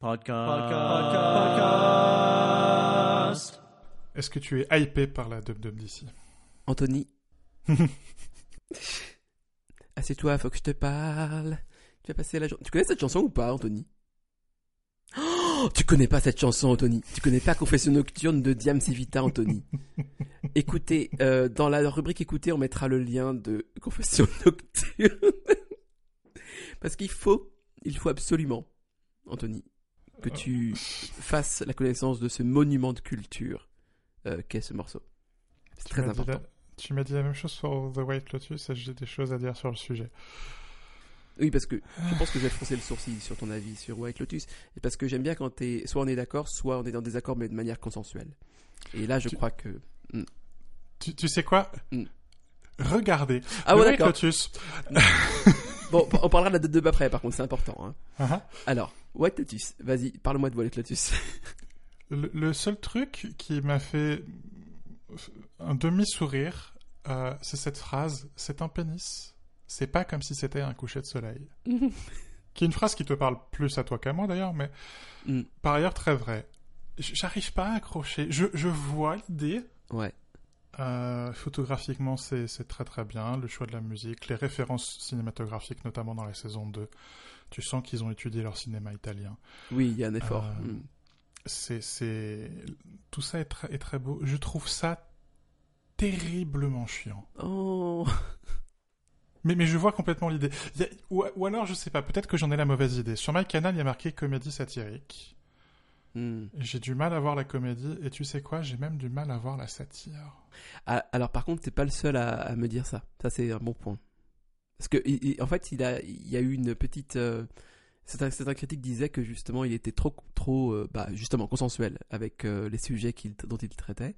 Podcast. Podcast. Est-ce que tu es hypé par la dub dub d'ici Anthony. Assieds-toi, faut que je te parle. Tu vas passer la journée. Tu connais cette chanson ou pas, Anthony? Oh, tu connais pas cette chanson, Anthony. Tu connais pas Confession nocturne de Diam Civita, Anthony. Écoutez, euh, dans la rubrique écoutez, on mettra le lien de Confession nocturne. Parce qu'il faut, il faut absolument, Anthony, que tu fasses la connaissance de ce monument de culture euh, qu'est ce morceau. C'est très important. la- Tu m'as dit la même chose sur The White Lotus et j'ai des choses à dire sur le sujet. Oui, parce que je pense que je vais froncer le sourcil sur ton avis sur White Lotus. Et parce que j'aime bien quand t'es, soit on est d'accord, soit on est dans des accords, mais de manière consensuelle. Et là, je Tu- crois que. Tu, tu sais quoi? Mm. Regardez. Ah The ouais, White. Lotus. Bon, on parlera de la date de après, par contre, c'est important. Hein. Ah. Alors, White Lotus, vas-y, parle-moi de White Lotus. Le, le seul truc qui m'a fait un demi-sourire, euh, c'est cette phrase c'est un pénis. C'est pas comme si c'était un coucher de soleil. Qui est une phrase qui te parle plus à toi qu'à moi d'ailleurs, mais Mm. par ailleurs très vrai. J'arrive pas à accrocher. Je, je vois l'idée. ouais. Euh, photographiquement, c'est très très bien. Le choix de la musique, les références cinématographiques, notamment dans la saison 2. Tu sens qu'ils ont étudié leur cinéma italien. Oui, il y a un effort. Euh, Mm. C'est. Tout ça est très, est très beau. Je trouve ça terriblement chiant. Oh. Mais, mais je vois complètement l'idée. Ou, ou alors, je sais pas, peut-être que j'en ai la mauvaise idée. Sur my canal, il y a marqué comédie satirique. Mm. J'ai du mal à voir la comédie, et tu sais quoi, j'ai même du mal à voir la satire. Ah, alors, par contre, t'es pas le seul à, à me dire ça. Ça, c'est un bon point. Parce que, il- il- en fait, il, a, il y a eu une petite. euh, certains, certains critiques disaient que justement, il était trop, trop euh, bah, justement, consensuel avec euh, les sujets qu'il- dont il traitait.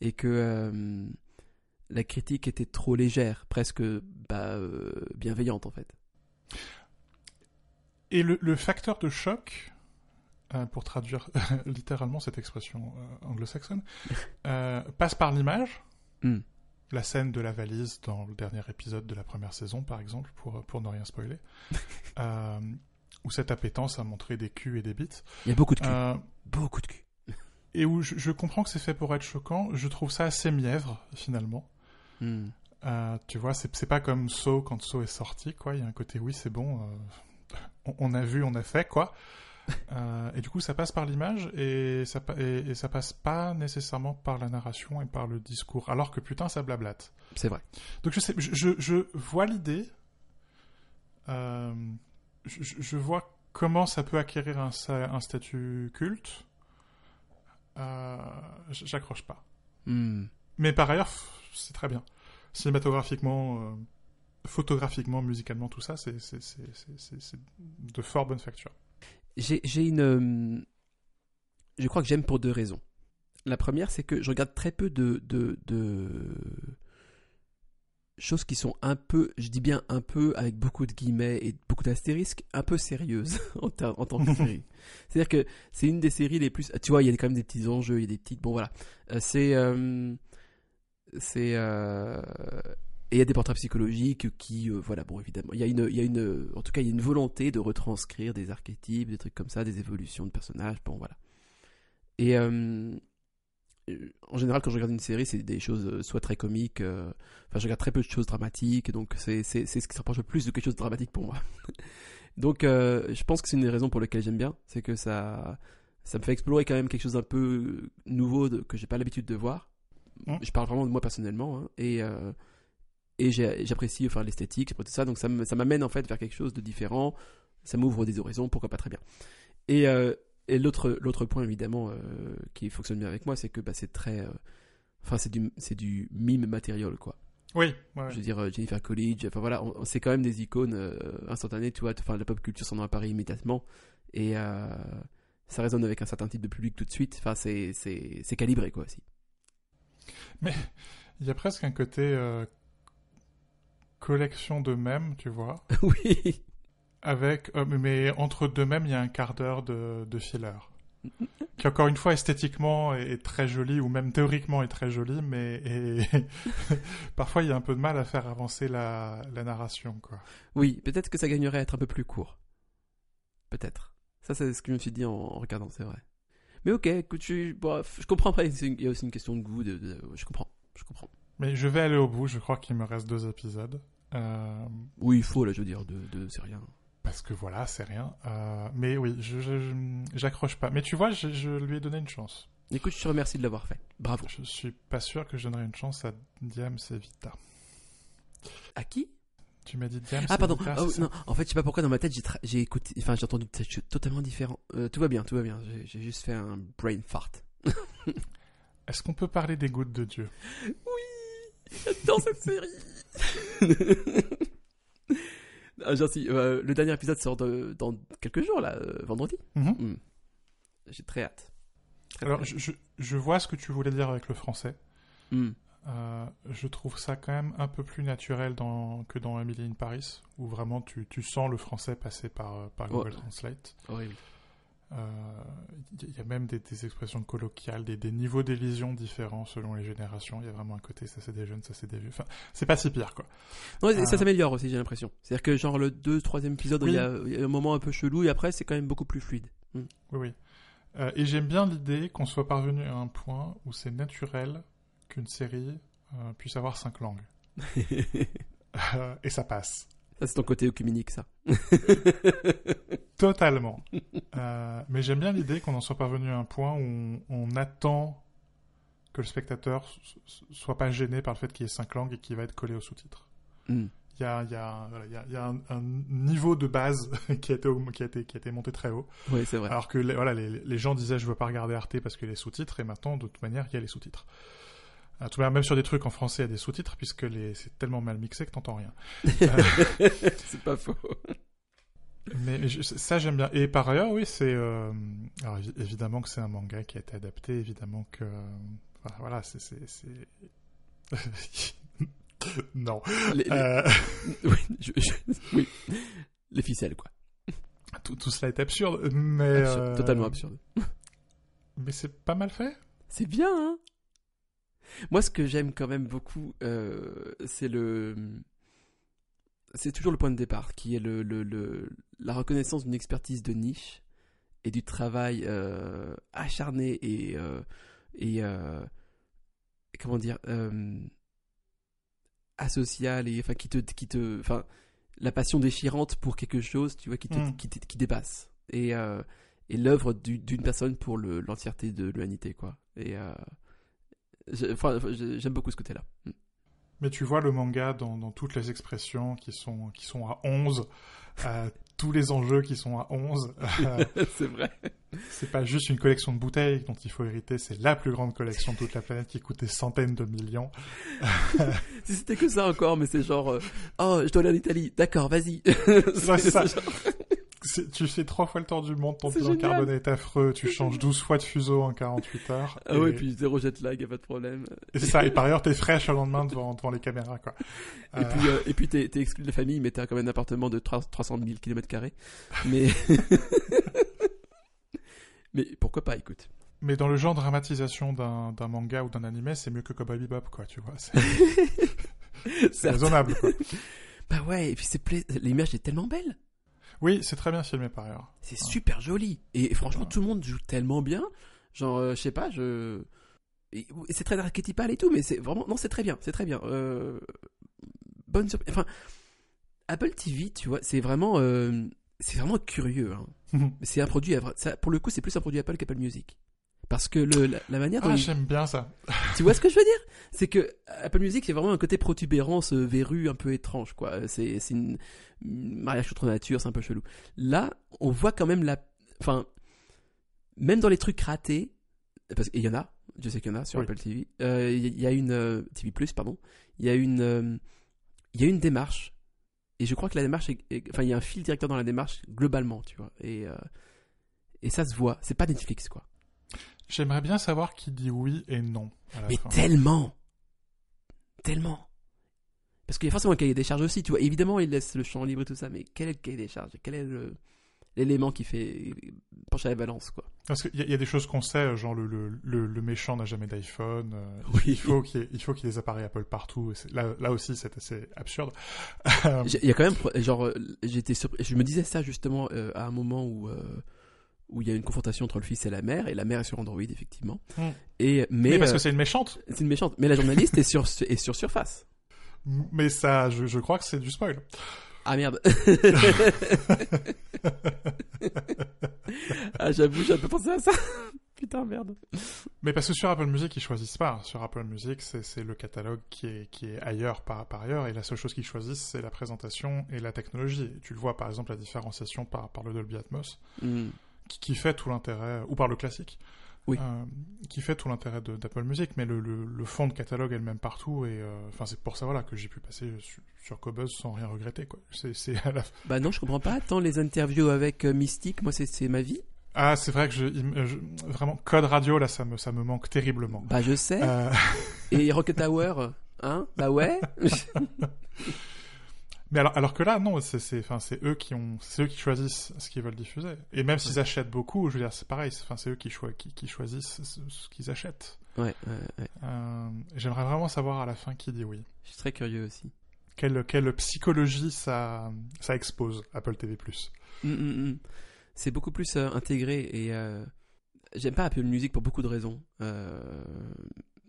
Et que euh, la critique était trop légère, presque bah, bienveillante, en fait. Et le, le facteur de choc, euh, pour traduire littéralement cette expression euh, anglo-saxonne, euh, passe par l'image. Hmm. La scène de la valise dans le dernier épisode de la première saison, par exemple, pour, pour ne rien spoiler. où cette appétence à montrer des culs et des bites. Il y a beaucoup de cul. Euh, Beaucoup de cul. et où je, je comprends que c'est fait pour être choquant, je trouve ça assez mièvre, finalement. Hmm. Euh, tu vois, c'est c'est pas comme So quand So est sorti, quoi. Il y a un côté, oui, c'est bon, euh, on, on a vu, on a fait, quoi. Euh, et du coup, ça passe par l'image et ça, pa- et, et ça passe pas nécessairement par la narration et par le discours. Alors que putain, ça blablate. C'est vrai. Donc je sais, je, je, je vois l'idée. Euh, je, vois comment ça peut acquérir un, statut culte. Euh, J'accroche pas. Hmm. Mais par ailleurs, c'est très bien. Cinématographiquement, photographiquement, musicalement, tout ça, c'est de fort bonne facture. J'ai j'ai une. Je crois que j'aime pour deux raisons. La première, c'est que je regarde très peu de, de, de choses qui sont un peu, je dis bien un peu, avec beaucoup de guillemets et beaucoup d'astérisques, un peu sérieuses en, en tant que série. C'est-à-dire que c'est une des séries les plus. Tu vois, il y a quand même des petits enjeux, il y a des petites. Bon, voilà. Euh, c'est. euh, C'est. euh, Et il y a des portraits psychologiques qui, euh, voilà, bon, évidemment, il y a une, il y a une, en tout cas, il y a une volonté de retranscrire des archétypes, des trucs comme ça, des évolutions de personnages, bon, voilà. Et euh, en général, quand je regarde une série, c'est des choses euh, soit très comiques, euh, enfin, je regarde très peu de choses dramatiques, donc c'est, ce qui se rapproche le plus de quelque chose de dramatique pour moi. donc, je pense que c'est une des raisons pour lesquelles j'aime bien, c'est que ça, ça me fait explorer quand même quelque chose d'un peu nouveau de- que j'ai pas l'habitude de voir. Mm. Je parle vraiment de moi personnellement, hein, et et j'apprécie enfin l'esthétique, j'apprécie tout ça, donc ça m'amène en fait vers quelque chose de différent. Ça m'ouvre des horizons, pourquoi pas très bien. Et, euh, et l'autre point évidemment euh, qui fonctionne bien avec moi, c'est que bah, c'est très, euh, enfin c'est du du mime matériel quoi. Oui, ouais. Je veux dire Jennifer Coolidge, enfin voilà, c'est quand même des icônes instantanées, tu vois. Enfin la pop culture s'en empare immédiatement et ça résonne avec un certain type de public tout de suite. Enfin c'est calibré quoi aussi. Il y a presque un côté collection de mèmes, tu vois. oui. Avec, euh, mais entre deux mèmes, il y a un quart d'heure de, de filler. qui encore une fois esthétiquement est, est très joli ou même théoriquement est très joli, mais et parfois il y a un peu de mal à faire avancer la, la narration quoi. Oui, peut-être que ça gagnerait à être un peu plus court. Peut-être. Ça, c'est ce que je me suis dit en, en regardant, c'est vrai. Mais ok, écoute, je, comprends après. une- Il y a aussi une question de goût. De, de- je comprends. Je comprends. Mais je vais aller au bout, je crois qu'il me reste deux épisodes. Euh, Oui, il faut, là, je veux dire, de, de c'est rien. parce que voilà, c'est rien. Euh, mais oui, je, je- je- j'accroche pas. Mais tu vois, je, je lui ai donné une chance. Écoute, je te remercie de l'avoir fait. Bravo. Je suis pas sûr que je donnerai une chance à Diams et Vita. À qui? Tu m'as dit Diams Ah pardon. Vita, Ah, non, en fait, je sais pas pourquoi dans ma tête j'ai écouté, enfin j'ai entendu choses totalement différents. Euh, tout va bien, tout va bien. J'ai- juste fait un brain fart. Est-ce qu'on peut parler des gouttes de Dieu? Dans cette série. ah, gentil. Euh, le dernier épisode sort de- dans quelques jours là, euh, vendredi. Mhm. J'ai très hâte. Très, Alors, très je, je, je vois ce que tu voulais dire avec le français. Hmm. Euh, je trouve ça quand même un peu plus naturel dans, que dans Emily in Paris, où vraiment tu, tu sens le français passer par, par Google Ouais. Translate. Horrible. Euh, Il y a même des, des expressions colloquiales, des, des niveaux d'élision différents selon les générations. Il y a vraiment un côté, ça c'est des jeunes, ça c'est des vieux. Enfin, c'est pas si pire quoi. Non, ça Ah. s'améliore aussi, j'ai l'impression. C'est-à-dire que genre le 2 troisième épisode, Oui. il, y a, il y a un moment un peu chelou et après c'est quand même beaucoup plus fluide. Oui, oui. Euh, et j'aime bien l'idée qu'on soit parvenu à un point où c'est naturel qu'une série euh, puisse avoir cinq langues. Euh, et ça passe. Ça c'est ton côté œcuménique ça. Totalement. Euh, mais j'aime bien l'idée qu'on en soit parvenu à un point où on, on attend que le spectateur soit pas gêné par le fait qu'il y ait cinq langues et qu'il va être collé aux sous-titres. Hmm. Il y a, il y a, voilà, il y a, il y a un, un niveau de base qui a, été, aug- qui, a été, qui a été monté très haut. Ouais, c'est vrai. Alors que les, voilà, les, les gens disaient je veux pas regarder Arte parce que les sous-titres, et maintenant, de toute manière, il y a les sous-titres. À tout même sur des trucs en français, il y a des sous-titres, puisque les, c'est tellement mal mixé que t'entends rien. c'est pas faux. Mais, mais je- ça, j'aime bien. Et par ailleurs, oui, c'est... euh, alors, évi- évidemment que c'est un manga qui a été adapté, évidemment que... enfin, voilà, c'est... non. Les, les- Euh, oui, je- je- oui. Les ficelles quoi. tout, tout cela est absurde, mais... Absurde, euh, Totalement absurde. Mais c'est pas mal fait. C'est bien, hein Moi, ce que j'aime quand même beaucoup, euh, c'est le... C'est toujours le point de départ, qui est le, le, le- la reconnaissance d'une expertise de niche et du travail euh, acharné et... euh, et comment dire asocial et enfin qui te qui te enfin la passion déchirante pour quelque chose tu vois qui te, Mm. qui, te- qui dépasse et et l'œuvre du- d'une personne pour le- l'entièreté de l'humanité quoi et enfin, j'aime beaucoup ce côté là Mais tu vois le manga dans, dans toutes les expressions qui sont, qui sont à 11, euh, tous les enjeux qui sont à 11. euh, c'est vrai c'est pas juste une collection de bouteilles dont il faut hériter, c'est la plus grande collection de toute la planète qui coûte des centaines de millions. si c'était que ça encore mais c'est genre euh, oh je dois aller en Italie d'accord vas-y c'est ça. genre- Tu fais trois fois le tour du monde, ton bilan carbone est affreux, tu changes 12 fois de fuseau en 48 heures. ah ouais et- puis zéro jet lag y a pas de problème et c'est ça, et par ailleurs t'es fraîche le lendemain devant, devant les caméras, quoi. Et Euh, puis, euh, et puis t'es, t'es exclu de la famille, mais t'as quand même un appartement de 3 300 000 km. Mais. mais pourquoi pas, écoute. Mais dans le genre de dramatisation d'un d'un manga ou d'un animé, c'est mieux que Cowboy Bebop, quoi, tu vois. C'est raisonnable, quoi. Bah ouais, et puis c'est pla- l'image est tellement belle. Oui, c'est très bien filmé par ailleurs. C'est super joli. Et franchement, Ouais. tout le monde joue tellement bien. Genre, euh, je sais pas, je. c'est très archétypal et tout, mais c'est vraiment. Non, c'est très bien, c'est très bien. Euh, Bonne surprise. Enfin, Apple TV, tu vois, c'est vraiment. euh, C'est vraiment curieux. Hein. C'est un produit. à vrai- Ça, pour le coup, c'est plus un produit Apple qu'Apple Music. Parce que le, la, la manière dont ah, ils- j'aime bien ça. Tu vois ce que je veux dire? C'est que Apple Music, c'est vraiment un côté protubérance euh, verrue un peu étrange, quoi. C'est une mariage contre nature, c'est un peu chelou. Là, on voit quand même la, enfin, même dans les trucs ratés, parce qu'il y en a, je sais qu'il y en a sur Oui. Apple TV. euh, Il y a une euh, TV Plus, pardon. Il y a une, euh, il y a une démarche, et je crois que la démarche, est- est- enfin, il y a un fil directeur dans la démarche globalement, tu vois. Et et ça se voit. C'est pas Netflix, quoi. J'aimerais bien savoir qui dit oui et non à la Mais fin. tellement Tellement Parce qu'il y a forcément un cahier des charges aussi, tu vois. Évidemment, il laisse le champ libre et tout ça, mais quel est le cahier des charges? Quel est le- l'élément qui fait pencher la balance, quoi? Parce qu'il y, a- il y a des choses qu'on sait, genre le, le, le, le méchant n'a jamais d'iPhone. euh, Oui. Il faut qu'il y ait, y des appareils Apple partout. et Là, là aussi, c'est assez absurde. Il y a quand même, genre, euh, j'étais surpris- je me disais ça justement euh, à un moment où, euh, où il y a une confrontation entre le fils et la mère, et la mère est sur Android, effectivement. Mm. Et, mais Mais parce euh, que c'est une méchante. c'est une méchante. Mais la journaliste est, sur, est sur Surface. Mais ça, je, je crois que c'est du spoil. Ah merde. ah j'avoue, j'avais pas pensé à ça. Putain merde. Mais parce que sur Apple Music, ils choisissent pas. Sur Apple Music, c'est c'est le catalogue qui est, qui est ailleurs par, par ailleurs, et la seule chose qu'ils choisissent, c'est la présentation et la technologie. Et tu le vois, par exemple, la différenciation par, par le Dolby Atmos, Hmm. Qui, fait tout l'intérêt, ou par le classique, Oui. euh, qui fait tout l'intérêt d'Apple Music, mais le, le, le fond de catalogue est le même partout, et euh, c'est pour ça voilà, que j'ai pu passer sur, sur Cobuzz sans rien regretter. quoi. C'est la Bah non, je comprends pas. Tant les interviews avec euh, Mystique, moi c'est ma vie. Ah, c'est vrai que je, vraiment code radio là, ça me ça me manque terriblement. Bah je sais. Euh, Et Rocket Tower, hein? Bah ouais. mais alors alors que là non, c'est c'est enfin c'est eux qui ont c'est eux qui choisissent ce qu'ils veulent diffuser. Et même s'ils achètent beaucoup, je veux dire c'est pareil, c'est- enfin c'est eux qui, choi- qui qui choisissent ce, ce qu'ils achètent. ouais, ouais, ouais. Euh, J'aimerais vraiment savoir à la fin qui dit oui. Je suis très curieux aussi. Quelle quelle psychologie ça ça expose Apple TV+. Mm, mm, mm. C'est beaucoup plus euh, intégré et euh, j'aime pas Apple Music pour beaucoup de raisons.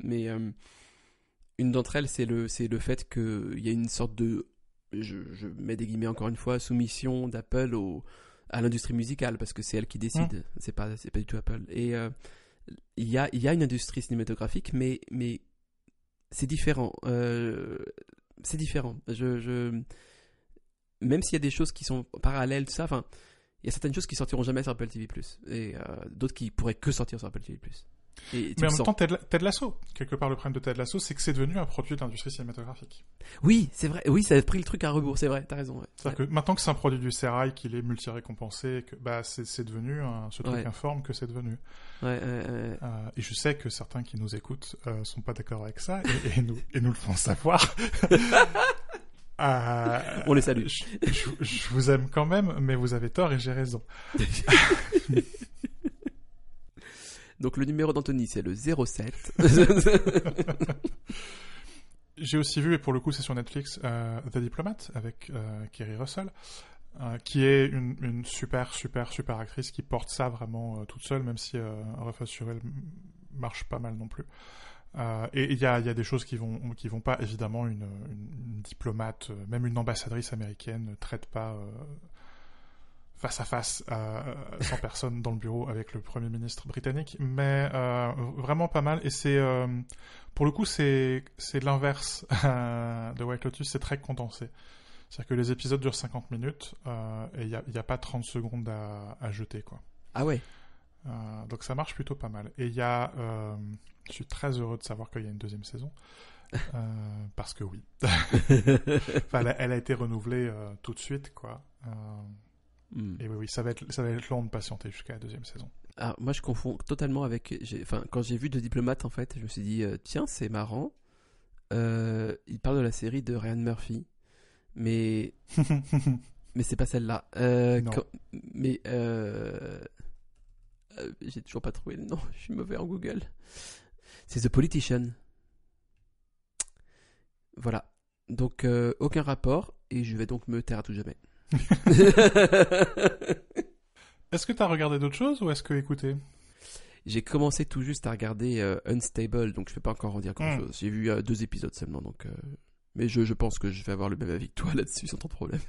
Mais une d'entre elles, c'est le, c'est le fait qu'il y a une sorte de, je, je mets des guillemets encore une fois, soumission d'Apple au, à l'industrie musicale parce que c'est elle qui décide. C'est pas, c'est pas du tout Apple. Et euh, il y a, il y a une industrie cinématographique, mais, mais c'est différent. Euh, c'est différent. Je, je, même s'il y a des choses qui sont parallèles, tout ça, enfin, il y a certaines choses qui sortiront jamais sur Apple TV+, et euh, d'autres qui pourraient que sortir sur Apple TV+. Et Mais en même temps, Ted, Ted Lasso, quelque part le problème de Ted Lasso, c'est que c'est devenu un produit de l'industrie cinématographique. Oui, c'est vrai. Oui, ça a pris le truc à rebours. C'est vrai. T'as raison. ouais. C'est-à-dire que maintenant que c'est un produit du Serail, qu'il est multi-récompensé, que bah c'est devenu un- ce truc Ouais. informe que c'est devenu. Ouais. Euh, et je sais que certains qui nous écoutent euh, sont pas d'accord avec ça et, et nous et nous le font savoir. Euh, On les salue. Je, je- je vous aime quand même, mais vous avez tort et j'ai raison. Donc le numéro d'Anthony, c'est le 07. J'ai aussi vu, et pour le coup c'est sur Netflix, euh, The Diplomat avec euh, Kerry Russell, euh, qui est une, super, super, super actrice qui porte ça vraiment toute seule, même si euh, sur elle marche pas mal non plus. Et il y a, des choses qui vont, qui vont pas, évidemment, une, diplomate, même une ambassadrice américaine ne traite pas face à face à 100 personnes dans le bureau avec le Premier ministre britannique, mais euh, vraiment pas mal. Et c'est, euh, pour le coup, c'est c'est l'inverse euh, de White Lotus, c'est très condensé. C'est-à-dire que les épisodes durent 50 minutes euh, et il n'y a, y a pas 30 secondes à, à jeter, quoi. ah ouais. Euh, donc ça marche plutôt pas mal. Et il y a, euh, je suis très heureux de savoir qu'il y a une deuxième saison. Euh, parce que oui. Enfin, elle, a, elle a été renouvelée euh, tout de suite, quoi. Hmm. et oui, oui, ça va être, ça va être long de patienter jusqu'à la deuxième saison. Alors, moi, je confonds totalement avec. Enfin, quand j'ai vu de diplomate, en fait, je me suis dit, euh, tiens, c'est marrant. Euh, il parle de la série de Ryan Murphy, mais mais c'est pas celle-là. Euh, quand- Mais euh... euh, j'ai toujours pas trouvé le nom. Je suis mauvais en Google. C'est The Politician. Voilà. Donc aucun rapport et je vais donc me taire à tout jamais. Est-ce que tu as regardé d'autres choses ou est-ce que écouté J'ai commencé tout juste à regarder euh, Unstable, donc je vais pas encore en dire grand chose. J'ai vu euh, deux épisodes seulement, donc. euh, Mais je, je pense que je vais avoir le même avis que toi là-dessus sans trop de problème.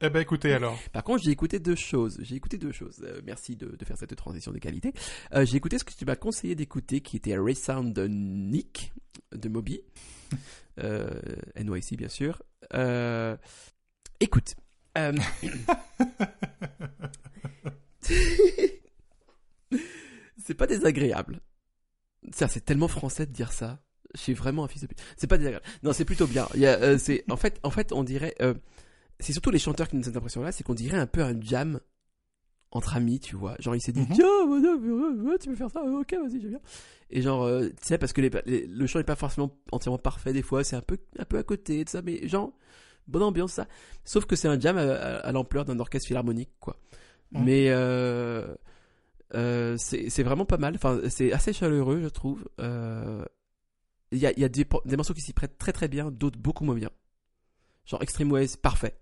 Eh ben écoutez alors. Par contre, j'ai écouté deux choses. J'ai écouté deux choses. Euh, merci de, de faire cette transition de qualité. Euh, j'ai écouté ce que tu m'as conseillé d'écouter, qui était Resound de Nick de Moby, euh, NYC bien sûr. Écoute. euh, c'est pas désagréable. Ça, c'est tellement français de dire ça. Je suis vraiment un fils de pute. C'est pas désagréable. Non, c'est plutôt bien. Il y a, euh, c'est, en fait, en fait, on dirait. euh, c'est surtout les chanteurs qui nous ont cette impression-là, c'est qu'on dirait un peu un jam entre amis, tu vois. Genre, il s'est dit, Mhm. tiens, tu veux faire ça, ok, vas-y, j'aime bien. Et genre, euh, tu sais, parce que les, les- le chant est pas forcément entièrement parfait des fois, c'est un peu, un peu à côté, tout ça, mais genre, bonne ambiance, ça. Sauf que c'est un jam à, à- à l'ampleur d'un orchestre philharmonique, quoi. Mhm. Mais euh, euh, c'est vraiment pas mal. Enfin, c'est assez chaleureux, je trouve. Euh, Il y a, il y a des, des morceaux qui s'y prêtent très très bien, d'autres beaucoup moins bien. Genre Extreme Ways, parfait.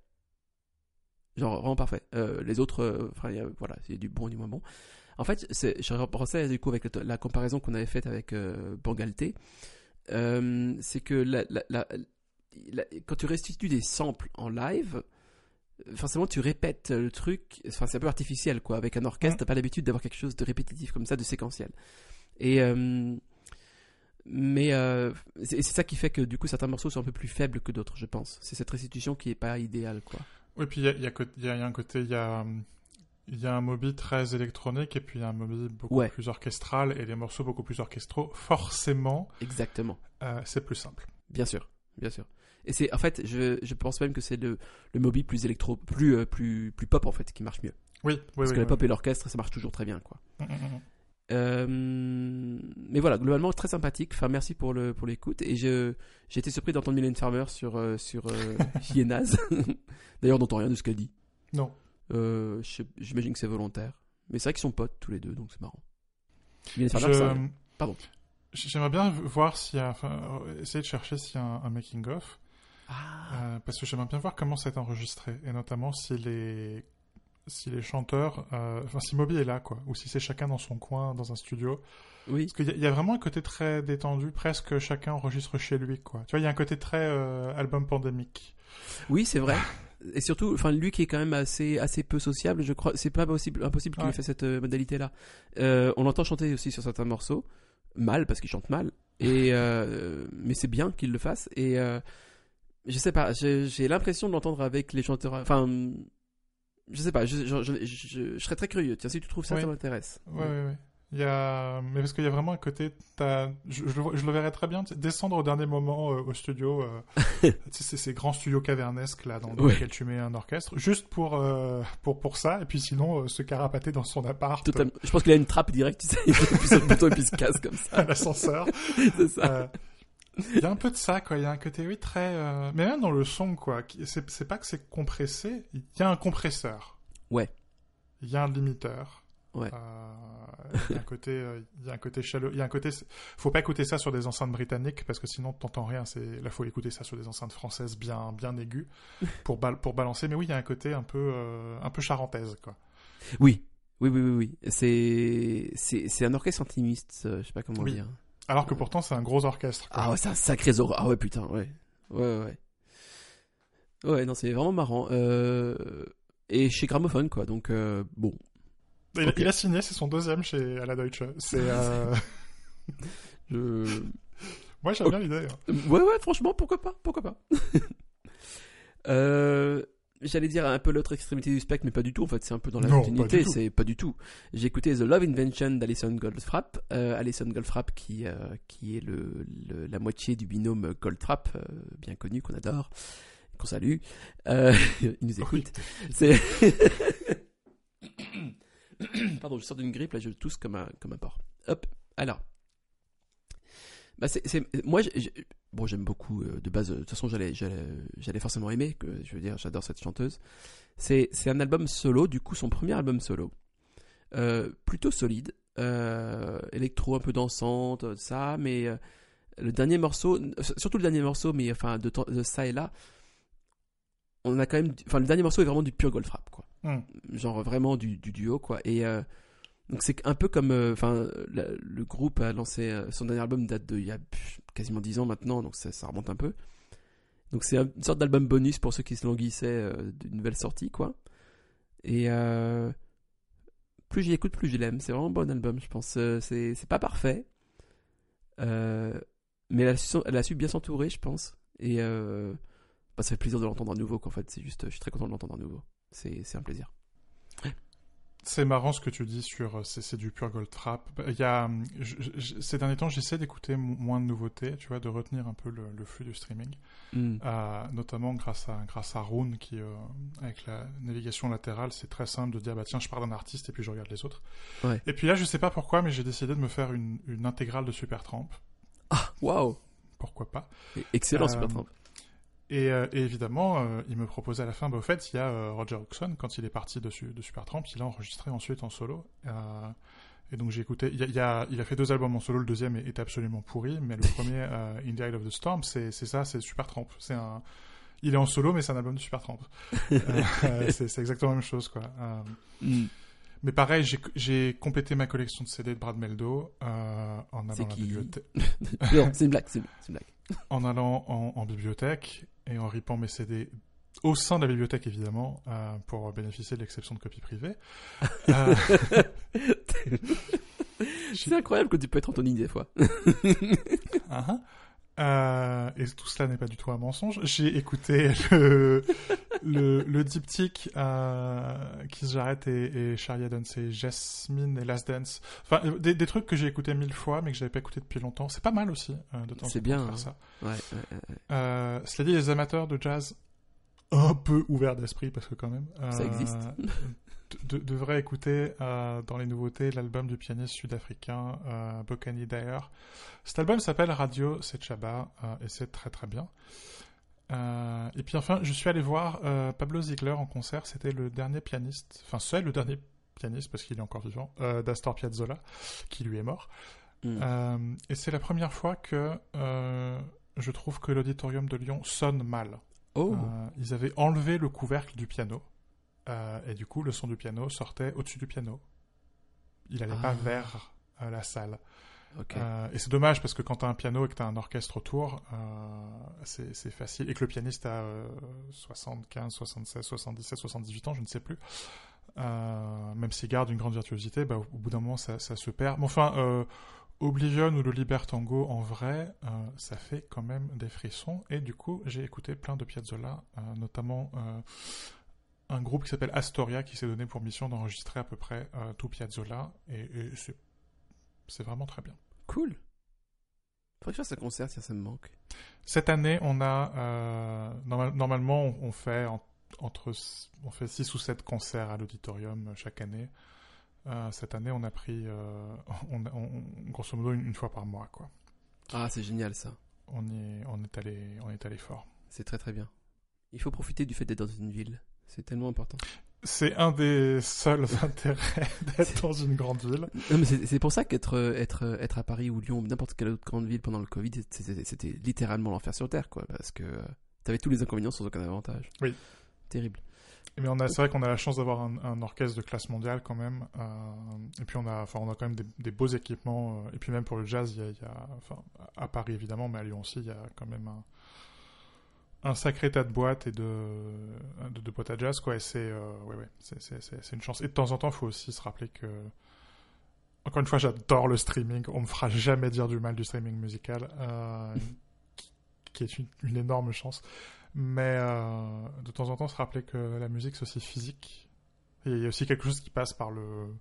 Genre vraiment parfait. Euh, les autres, euh, enfin, voilà, c'est du bon et du moins bon. En fait, je repensais du coup avec la, la comparaison qu'on avait faite avec euh, Bangalté. Euh, c'est que la- la- la- la- quand tu restitues des samples en live, euh, forcément tu répètes le truc. Enfin, c'est un peu artificiel quoi. Avec un orchestre, Mhm. t'as pas l'habitude d'avoir quelque chose de répétitif comme ça, de séquentiel. Et euh, mais euh, c'est ça qui fait que du coup certains morceaux sont un peu plus faibles que d'autres, je pense. C'est cette restitution qui est pas idéale quoi. Oui, puis il y a, il y, a, co- il y a- il y a un côté, il y a, il y a un Moby très électronique et puis il y a un Moby beaucoup Ouais. plus orchestral et les morceaux beaucoup plus orchestraux. Forcément, Exactement. euh, c'est plus simple. Bien sûr, bien sûr. Et c'est en fait, je, je pense même que c'est le, le Moby plus électro, plus, euh, plus, plus pop en fait, qui marche mieux. Oui, oui, Parce oui. que la oui. pop et l'orchestre, ça marche toujours très bien quoi. Mm, mm, mm. Euh, mais voilà, globalement très sympathique. Enfin, merci pour le pour l'écoute. Et je j'ai été surpris d'entendre Mylène Farmer sur euh, sur euh, Hyenas. D'ailleurs, on n'entend rien de ce qu'elle dit. Non. Euh, je J'imagine que c'est volontaire. Mais c'est vrai qu'ils sont potes tous les deux, donc c'est marrant. Mylène Je- Farmer, ça- Pardon. J'aimerais bien voir s'il y a, enfin, euh, essayer de chercher s'il y a un, un making of, Ah, euh, parce que j'aimerais bien voir comment c'est enregistré, et notamment si les, si les chanteurs, euh, enfin si Moby est là, quoi, ou si c'est chacun dans son coin, dans un studio. oui. Parce qu'il y, a- il y a vraiment un côté très détendu, presque chacun enregistre chez lui, quoi. Tu vois, il y a un côté très euh, album pandémique. Oui, c'est vrai. Et surtout, enfin, lui qui est quand même assez, assez peu sociable, je crois, c'est pas possible, impossible qu'il Ouais. ait fait cette modalité-là. On l'entend chanter aussi sur certains morceaux, mal parce qu'il chante mal, et mais c'est bien qu'il le fasse. Et je sais pas, j'ai l'impression de l'entendre avec les chanteurs. Enfin, je sais pas, je, je, je- je- je serais très curieux. Tiens, si tu trouves ça, ça m'intéresse. Ouais, ouais, ouais. Il y a... Mais parce qu'il y a vraiment un côté... t'as- Je, je, le verrais très bien, descendre au dernier moment euh, au studio, euh, c'est ces grands studios cavernesques là, dans, dans Ouais. lesquels tu mets un orchestre, juste pour, euh, pour, pour ça, et puis sinon se carapater dans son appart. Je pense qu'il a une trappe directe, tu sais, il appuie sur le bouton et puis il se casse comme ça. à l'ascenseur. c'est ça. Il y a un peu de ça, quoi. Il y a un côté, oui, très... euh, Mais même dans le son, quoi. C'est pas que c'est compressé, il y a un compresseur. Ouais. Il y a un limiteur. Ouais. Euh, il y a un côté, euh, il y a un côté chaleureux. Il y a un côté. Faut pas écouter ça sur des enceintes britanniques parce que sinon t'entends rien. C'est là, faut écouter ça sur des enceintes françaises bien, bien aiguës pour bal- pour balancer. Mais oui, il y a un côté un peu, euh, un peu charentaise, quoi. Oui. Oui, oui, oui, oui. C'est, c'est, c'est un orchestre intimiste, je sais pas comment Oui. dire. Alors que pourtant c'est un gros orchestre. quoi. Ah ouais, c'est un sacré Zorro. Ah ouais, putain, ouais. Ouais, ouais, ouais. Non, c'est vraiment marrant. Euh... Et chez Gramophone, quoi. Donc, euh, bon. il, a signé, c'est son deuxième chez à la Deutsche. C'est. euh, Je... Moi, j'aime bien l'idée. hein. Ouais, ouais, franchement, pourquoi pas Pourquoi pas euh... J'allais dire un peu l'autre extrémité du spectre, mais pas du tout. En fait, c'est un peu dans la continuité. C'est pas du tout. J'ai écouté The Love Invention d'Alison Goldfrapp. Euh, Alison Goldfrapp, qui euh, qui est le, le- la moitié du binôme Goldfrapp, euh, bien connu, qu'on adore, qu'on salue. Il nous écoute. Pardon, je sors d'une grippe, là, je tousse comme un, comme un porc. Hop, alors. Bah, c'est, c'est- moi, j'ai- bon, j'aime beaucoup, euh, de base, euh, de toute façon, j'allais, j'allais, j'allais forcément aimer, que, je veux dire, j'adore cette chanteuse. C'est, c'est un album solo, du coup, son premier album solo. Euh, plutôt solide, électro un peu dansante, ça, mais le dernier morceau, surtout le dernier morceau, mais enfin, de, ça et là, on a quand même, enfin, le dernier morceau est vraiment du pur Goldfrapp, quoi Hmm. genre vraiment du, du duo quoi et donc c'est un peu comme euh, enfin le groupe a lancé euh, son dernier album date de il y a quasiment 10 ans maintenant donc ça, remonte un peu. Donc c'est une sorte d'album bonus pour ceux qui se languissaient euh, d'une nouvelle sortie quoi. Et plus j'y écoute plus je l'aime. C'est vraiment un bon album je pense. C'est pas parfait. Mais elle a, su, bien s'entourer je pense. Et bah, ça fait plaisir de l'entendre à nouveau qu'en fait. C'est juste je suis très content de l'entendre à nouveau. C'est un plaisir C'est marrant ce que tu dis sur euh, c'est du pur gold trap. Il y a je- je- ces derniers temps, j'essaie d'écouter mo- moins de nouveautés, tu vois, de retenir un peu le, le flux du streaming, Hmm. Euh, notamment grâce à grâce à Rune qui euh, avec la navigation latérale, c'est très simple de dire bah tiens, je pars d'un artiste et puis je regarde les autres. Ouais. Et puis là, je sais pas pourquoi, mais j'ai décidé de me faire une, une intégrale de Supertramp. Ah, waouh Pourquoi pas Excellent, Euh, Supertramp. Et, euh, et évidemment, euh, il me proposait à la fin, bah, au fait, il y a euh, Roger Hodgson, quand il est parti de, de Supertramp, il a enregistré ensuite en solo. Euh, et donc j'ai écouté, il, y a, il y a- il a fait deux albums en solo, le deuxième est, est absolument pourri, mais le premier, euh, In the Eye of the Storm, c'est ça, c'est Supertramp. C'est un, Il est en solo, mais c'est un album de Supertramp. euh, c'est exactement la même chose, quoi. Euh, Hmm. mais pareil, j'ai- complété ma collection de CD de Brad Meldo euh, en allant à la bibliothèque. non, c'est une blague, c'est une blague. en allant en, en bibliothèque et en ripant mes CD au sein de la bibliothèque évidemment euh, pour bénéficier de l'exception de copie privée. Euh, C'est incroyable que tu peux être Anthony des fois. ah, ah. Euh, et tout cela n'est pas du tout un mensonge. J'ai écouté le, le, le diptyque euh, Kiss Jarrett et, et Shari Adams, c'est Jasmine et Last Dance. Enfin, euh, des, des trucs que j'ai écoutés mille fois mais que j'avais pas écouté depuis longtemps. C'est pas mal aussi euh, de temps en C'est temps bien, de faire hein. ça. Ouais, ouais, ouais, ouais. Euh, cela dit, les amateurs de jazz un peu ouverts d'esprit, parce que quand même... Ça existe. de- de- devraient écouter euh, dans les nouveautés l'album du pianiste sud-africain euh, Bokani Dyer. Cet album s'appelle Radio Sechaba euh, et c'est très très bien. Euh, et puis enfin, je suis allé voir euh, Pablo Ziegler en concert. C'était le dernier pianiste, enfin c'est le dernier pianiste parce qu'il est encore vivant, d'Astor Piazzolla, qui lui est mort. Euh, et c'est la première fois que je trouve que l'auditorium de Lyon sonne mal. Oh, ils avaient enlevé le couvercle du piano. Euh, et du coup, le son du piano sortait au-dessus du piano. Il n'allait Ah. pas vers euh, la salle. Euh, et c'est dommage parce que quand tu as un piano et que tu as un orchestre autour, c'est facile. Et que le pianiste a euh, 75, 76, 77, 78 ans, je ne sais plus. Même s'il garde une grande virtuosité, bah, au, au bout d'un moment, ça, ça se perd. Mais enfin, Oblivion ou le Libertango, en vrai, euh, ça fait quand même des frissons. Et du coup, j'ai écouté plein de Piazzolla, euh, notamment un groupe qui s'appelle Astoria, qui s'est donné pour mission d'enregistrer à peu près euh, tout Piazzolla. Et, et c'est- vraiment très bien. Cool. Faudrait que je fasse un concert, tiens, ça me manque. Cette année, on a euh, normal- normalement on, fait en- entre on fait 6 ou 7 concerts à l'auditorium euh, chaque année. Euh, cette année, on a pris on, on- grosso modo une, une fois par mois quoi. Ah, c'est génial ça. On est on est allé on est allé fort. C'est très très bien. Il faut profiter du fait d'être dans une ville. C'est tellement important. C'est un des seuls intérêts d'être dans une grande ville. Non, mais c'est pour ça qu'être être, être à Paris ou Lyon ou n'importe quelle autre grande ville pendant le Covid, c'était littéralement l'enfer sur Terre, quoi. Parce que euh, t'avais tous les inconvénients sans aucun avantage. Oui. Terrible. Mais on a, c'est vrai qu'on a la chance d'avoir un, un orchestre de classe mondiale quand même. euh, et puis on a, enfin, on a quand même des, des beaux équipements. euh, et puis même pour le jazz, il y a, il y a- enfin, à Paris évidemment, mais à Lyon aussi, il y a quand même un, un sacré tas de boîtes et de, de, de boîtes à jazz, quoi. Et c'est, euh, ouais, ouais, une chance. Et de temps en temps, il faut aussi se rappeler que, encore une fois, j'adore le streaming. On me fera jamais dire du mal du streaming musical, euh, qui, est une, énorme chance. Mais euh, de temps en temps, se rappeler que la musique, c'est aussi physique. Il y a aussi quelque chose qui passe par le...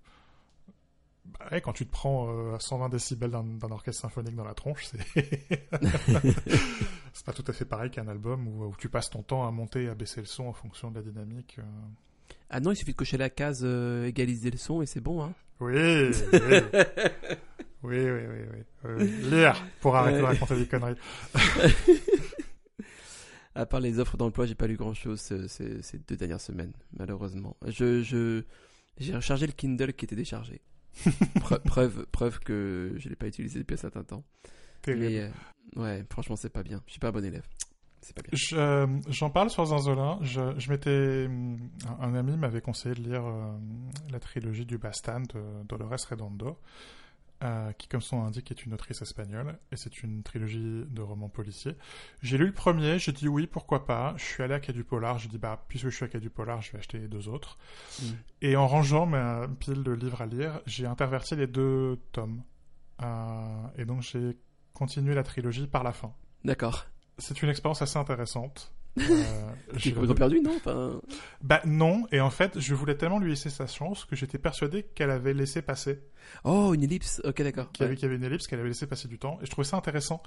Bah quand tu te prends à 120 décibels d'un orchestre symphonique dans la tronche, c'est... c'est pas tout à fait pareil qu'un album où, où tu passes ton temps à monter et à baisser le son en fonction de la dynamique. euh. Ah non, il suffit de cocher la case euh, égaliser le son et c'est bon, hein. Oui, oui, oui, oui, oui, oui, oui, oui. Lire pour arrêter de Ouais. raconter des conneries. À part les offres d'emploi, j'ai pas lu grand chose ces, deux dernières semaines, malheureusement. Je, je, j'ai rechargé le Kindle qui était déchargé. Pre- preuve, preuve que je l'ai pas utilisé depuis un certain temps. Terrible. Mais euh, ouais, franchement, c'est pas bien. Je suis pas un bon élève. C'est pas bien. Je, euh, J'en parle sur Zinzolin. Je, je m'étais, hum, un, un ami m'avait conseillé de lire euh, la trilogie du Bastan de Dolores Redondo, euh, qui, comme son nom l'indique, est une autrice espagnole, et c'est une trilogie de romans policiers. J'ai lu le premier, j'ai dit oui, pourquoi pas. Je suis allé à Quai du Polar, j'ai dit bah puisque je suis à Quai du Polar, je vais acheter les deux autres. Mm. Et en rangeant ma pile de livres à lire, j'ai interverti les deux tomes, Euh, et donc j'ai continué la trilogie par la fin. D'accord. C'est une expérience assez intéressante. Euh, j'ai- complètement perdu, non enfin... Bah non, et en fait, je voulais tellement lui laisser sa chance que j'étais persuadé qu'elle avait laissé passer, Oh, une ellipse. Ok, d'accord. qu'il y, avait, Ouais. qu'il y avait une ellipse, qu'elle avait laissé passer du temps. Et je trouvais ça intéressant,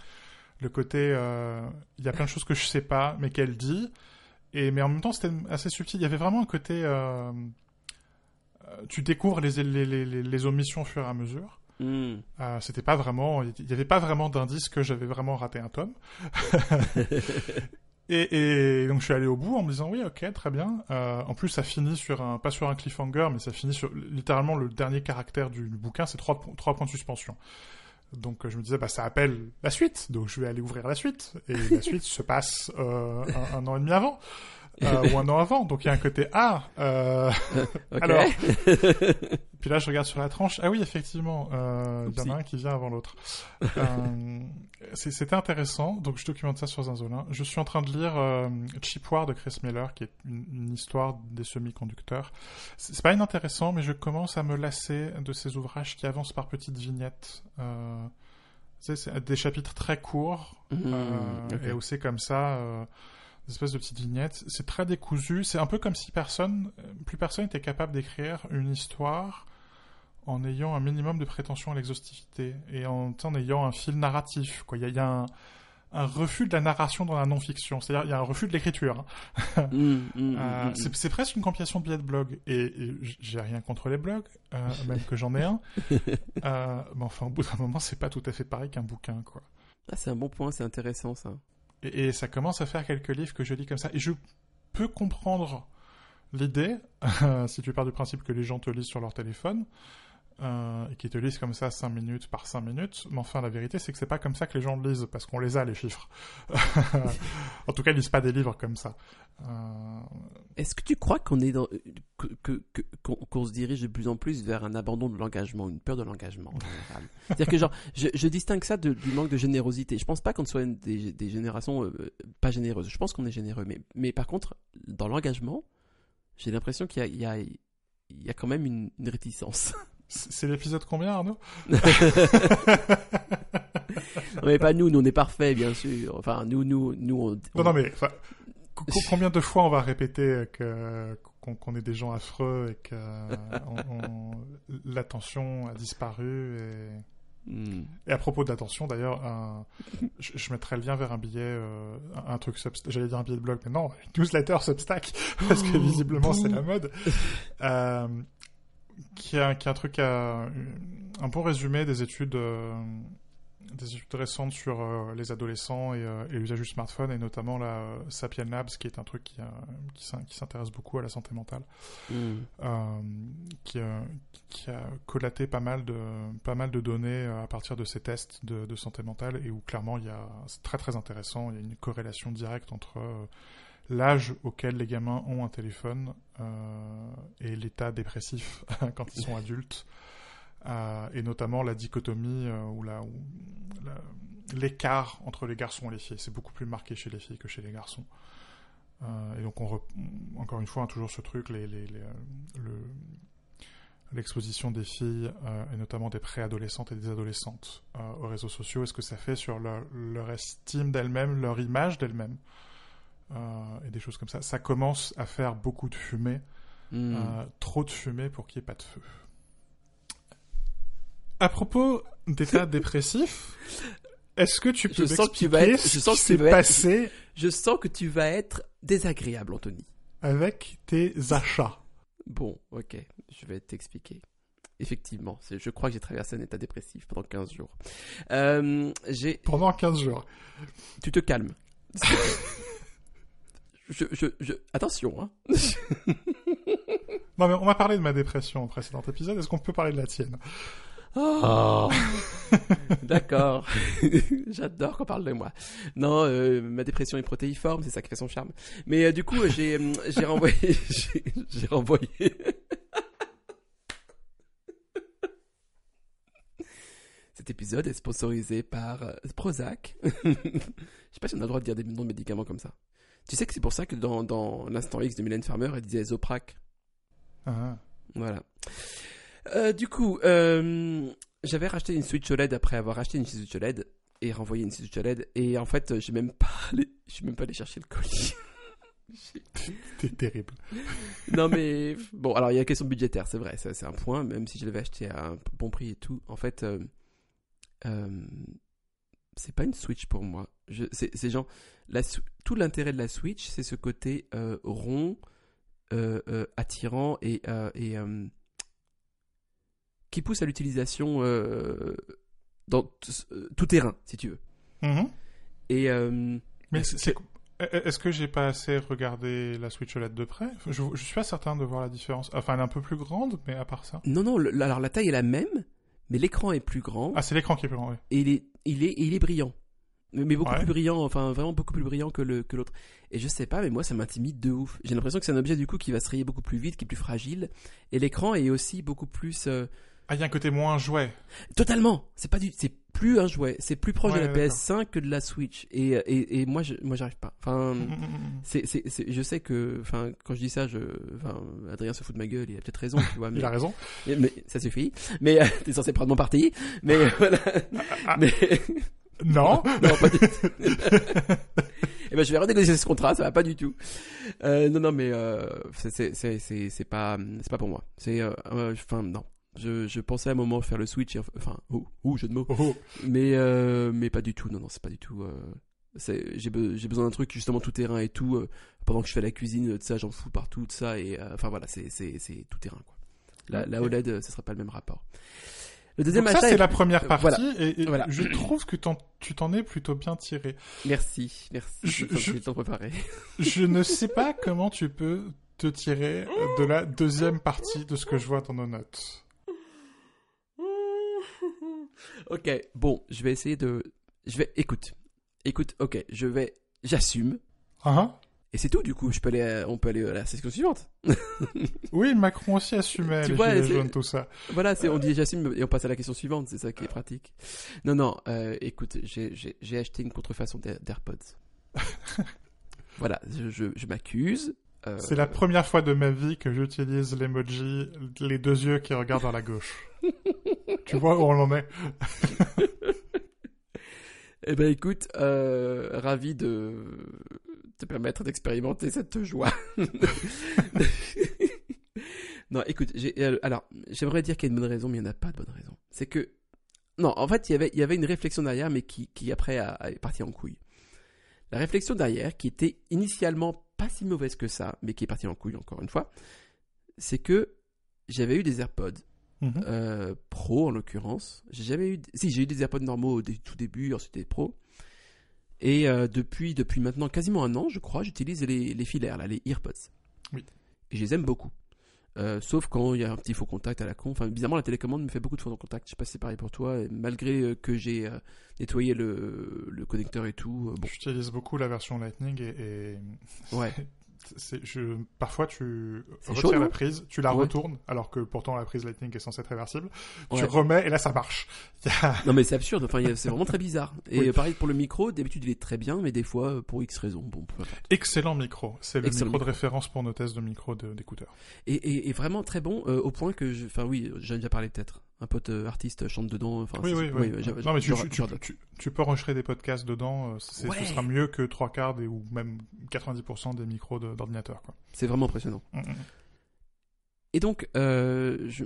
le côté, euh, il y a plein de choses que je sais pas, mais qu'elle dit. Et mais en même temps, c'était assez subtil. Il y avait vraiment un côté, euh, euh, tu découvres les, les, les, les- les omissions au fur et à mesure. Hmm. Euh, c'était pas vraiment, il y avait pas vraiment d'indice que j'avais vraiment raté un tome. et, et donc je suis allé au bout en me disant oui, ok, très bien. Euh, en plus, ça finit sur un, pas sur un cliffhanger, mais ça finit sur littéralement le dernier caractère du, du bouquin, c'est trois, po- trois points de suspension. Donc je me disais, bah, ça appelle la suite, donc je vais aller ouvrir la suite. Et la suite se passe euh, un, un, an et demi avant, euh, ou un an avant. Donc il y a un côté ah. Euh... Alors, puis là je regarde sur la tranche. Ah oui, effectivement, euh, il y en a un qui vient avant l'autre. Euh, c'est- C'était intéressant. Donc je documente ça sur Zinzolin. Je suis en train de lire euh, Cheap War de Chris Miller, qui est une, une histoire des semi-conducteurs. C'est pas inintéressant, mais je commence à me lasser de ces ouvrages qui avancent par petites vignettes. Euh, c'est des chapitres très courts, Mhm, euh, ok. et où c'est comme ça, euh, des espèces de petites vignettes. C'est très décousu. C'est un peu comme si personne, plus personne était capable d'écrire une histoire en ayant un minimum de prétention à l'exhaustivité et en, en ayant un fil narratif. Quoi. Il y a, il y a un, un refus de la narration dans la non-fiction. C'est-à-dire, il y a un refus de l'écriture. hein. Mhm, mhm, Euh, mhm. c'est presque une compilation de billets de blog. Et, et j'ai rien contre les blogs, euh, même que j'en ai un. Euh, mais enfin, au bout d'un moment, c'est pas tout à fait pareil qu'un bouquin, quoi. Ah, c'est un bon point, c'est intéressant ça. Et, ça commence à faire quelques livres que je lis comme ça. Et je peux comprendre l'idée, si tu pars du principe que les gens te lisent sur leur téléphone, euh, et qu'ils te lisent comme ça 5 minutes par 5 minutes. Mais enfin, la vérité, c'est que c'est pas comme ça que les gens le lisent, parce qu'on les a, les chiffres. en tout cas, ils lisent pas des livres comme ça. Euh, Est-ce que tu crois qu'on est qu'on se dirige de plus en plus vers un abandon de l'engagement, une peur de l'engagement C'est-à-dire que genre, je, distingue ça du manque de générosité. Je pense pas qu'on soit des, générations euh, pas généreuses. Je pense qu'on est généreux, mais mais par contre, dans l'engagement, j'ai l'impression qu'il y a il y a il y a quand même une réticence. C'est l'épisode combien, Arnaud Non, mais pas nous, nous on est parfaits, bien sûr. Enfin, nous, nous, nous, on, Non, on- non, mais enfin, combien de fois on va répéter que qu'on est des gens affreux et que on- on- l'attention a disparu et... Hmm. Et à propos de l'attention, d'ailleurs, un- je, je mettrai le lien vers un billet, euh, un, un truc, Subst- j'allais dire un billet de blog, mais non, une newsletter Substack, parce que visiblement c'est la mode, euh, qui, a, qui a un truc, à, un bon résumé des études, euh, des études récentes sur euh, les adolescents et, euh, et l'usage du smartphone, et notamment la euh, Sapien Labs, qui est un truc qui, qui s'in- qui s'intéresse beaucoup à la santé mentale. Euh, qui, a, qui a collaté pas mal de, pas mal de données à partir de ces tests de, de santé mentale et où clairement il y a, c'est très très intéressant, il y a une corrélation directe entre l'âge auquel les gamins ont un téléphone euh, et l'état dépressif quand ils sont adultes. Euh, et notamment la dichotomie euh, ou l'écart entre les garçons et les filles. C'est beaucoup plus marqué chez les filles que chez les garçons. Et donc, on encore une fois, hein, toujours ce truc, l'exposition des filles, et notamment des préadolescentes et des adolescentes, aux réseaux sociaux, et ce que ça fait sur leur, leur estime d'elles-mêmes, leur image d'elles-mêmes, et des choses comme ça. Ça commence à faire beaucoup de fumée, Hmm. euh, trop de fumée pour qu'il n'y ait pas de feu. À propos d'état dépressif, est-ce que tu peux m'expliquer ce qui s'est être- passé Je sens que tu vas être désagréable, Anthony. avec tes achats? Bon, ok, je vais t'expliquer. Effectivement, je crois que j'ai traversé un état dépressif pendant 15 jours. Euh, pendant 15 jours Tu te calmes. je, je, je... Attention, hein. Non mais on m'a parlé de ma dépression au précédent épisode, est-ce qu'on peut parler de la tienne? Oh. D'accord. J'adore qu'on parle de moi. Non, euh, ma dépression est protéiforme, c'est ça qui fait son charme. Mais euh, du coup, j'ai euh, j'ai renvoyé j'ai renvoyé Cet épisode est sponsorisé par Prozac. Je sais pas si on a le droit de dire des noms de médicaments comme ça. Tu sais que c'est pour ça que dans, dans l'instant X de Mylène Farmer, elle disait Zoprac. Ah. Voilà. Euh, du coup, euh, j'avais racheté une Switch OLED après avoir acheté une Switch OLED et renvoyé une Switch OLED et en fait, j'ai même pas allé, je suis même pas allé chercher le colis. T'es terrible. non mais bon, alors il y a la question budgétaire, c'est vrai, c'est un point, même si je l'avais acheté à un bon prix et tout. En fait, euh, euh, c'est pas une Switch pour moi. C'est, genre la, tout l'intérêt de la Switch, c'est ce côté euh, rond, euh, euh, attirant et, et qui pousse à l'utilisation dans tout terrain, si tu veux. Et Mais Est-ce c'est- c'est- est-ce que j'ai pas assez regardé la Switch OLED de près? Je, je suis pas certain de voir la différence. Enfin, elle est un peu plus grande, mais à part ça. non, non, le- alors la taille est la même, mais l'écran est plus grand Ah, c'est l'écran qui est plus grand, oui. et il est, il est, il est brillant. Mais mais beaucoup Ouais. plus brillant, enfin vraiment beaucoup plus brillant que le que l'autre. Et je sais pas, mais moi ça m'intimide de ouf. J'ai l'impression que c'est un objet du coup qui va se rayer beaucoup plus vite, qui est plus fragile. Et l'écran est aussi beaucoup plus euh, Ah, il y a un côté moins jouet. totalement. C'est pas du, c'est plus un jouet. C'est plus proche Ouais, de la d'accord. PS5 que de la Switch. Et et, et moi je, moi j'arrive pas. Enfin. C'est, c'est, c'est- je sais que, enfin, quand je dis ça, je, enfin, Adrien se fout de ma gueule, il a peut-être raison, tu vois, mais, Il a raison. mais, mais ça suffit. Mais euh, t'es censé prendre mon parti, mais euh, voilà. Ah. Mais Non. non, pas du tout. Eh ben, je vais renégocier ce contrat, ça va pas du tout. Euh, non, non, mais euh, c'est, c'est, c'est, c'est, pas, c'est pas pour moi. C'est, euh, enfin, non. Je, je pensais à un moment faire le switch, enfin, ouh, ouh, jeu de mots. Oh, oh. Mais, euh, mais pas du tout. Non, non, c'est pas du tout. euh, j'ai, be- j'ai besoin d'un truc justement tout terrain et tout. euh, pendant que je fais la cuisine, de ça, j'en fous partout, de ça. Et euh, enfin voilà, c'est, c'est, c'est tout terrain quoi. La. OLED, ce serait pas le même rapport. Le deuxième Donc ça, c'est est- la première euh, partie, voilà. et, et Voilà. je trouve que tu t'en es plutôt bien tiré. Merci, merci. Je- Je. Je ne sais pas comment tu peux te tirer de la deuxième partie de ce que je vois dans nos notes. Ok, bon, je vais essayer de. Je vais. Écoute, écoute. Ok, je vais. J'assume. Hein Et c'est tout. Du coup, je peux aller. à- On peut aller à la session suivante. Oui, Macron aussi assumait Tu les vois, jaunes, tout ça. Voilà, c'est, on dit j'assume et on passe à la question suivante, c'est ça qui est pratique. Non, non, euh, écoute, j'ai, acheté une contrefaçon d'Air- d'AirPods. voilà, je, je, je m'accuse. euh, C'est la première fois de ma vie que j'utilise l'emoji les deux yeux qui regardent vers la gauche. tu vois où on en est Eh ben écoute, euh, ravi de te permettre d'expérimenter cette joie. non, écoute, euh, alors, j'aimerais dire qu'il y a une bonne raison, mais il n'y en a pas de bonne raison. C'est que, non, en fait, il y avait, une réflexion derrière, mais qui, après est partie en couille. La réflexion derrière, qui était initialement pas si mauvaise que ça, mais qui est partie en couille encore une fois, c'est que j'avais eu des AirPods Mhm. euh, pro en l'occurrence. J'ai jamais eu. Si j'ai eu des AirPods normaux au tout début, ensuite des pro. Et euh, depuis depuis maintenant quasiment un an, je crois, j'utilise les, les filaires là, les EarPods. Oui. Et je les aime beaucoup. Euh, sauf quand il y a un petit faux contact à la con. Enfin, bizarrement, la télécommande me fait beaucoup de faux contacts. Je sais pas si c'est pareil pour toi. Et malgré que j'ai euh, nettoyé le, le connecteur et tout, bon, J'utilise beaucoup la version Lightning et, et ouais. je, parfois tu retires chaud, la prise, tu la Ouais. retournes, alors que pourtant la prise Lightning est censée être réversible. Tu remets et là ça marche. Non mais c'est absurde. Enfin, c'est vraiment très bizarre. Et Oui. pareil pour le micro. D'habitude, il est très bien, mais des fois, pour X raisons, bon. Excellent micro. C'est le micro de référence pour nos tests de micro de- d'écouteurs. Et, et, et vraiment très bon euh, au point que enfin oui j'en ai déjà parlé peut-être un pote euh, artiste chante dedans enfin Oui, oui, oui. non, mais tu, j'aurais- tu, j'aurais- tu, tu peux enregistrer des podcasts dedans. euh, Ouais. Ce sera mieux que trois quarts des, ou même 90% des micros d'ordinateur. c'est vraiment impressionnant Mm, mm. et donc euh, je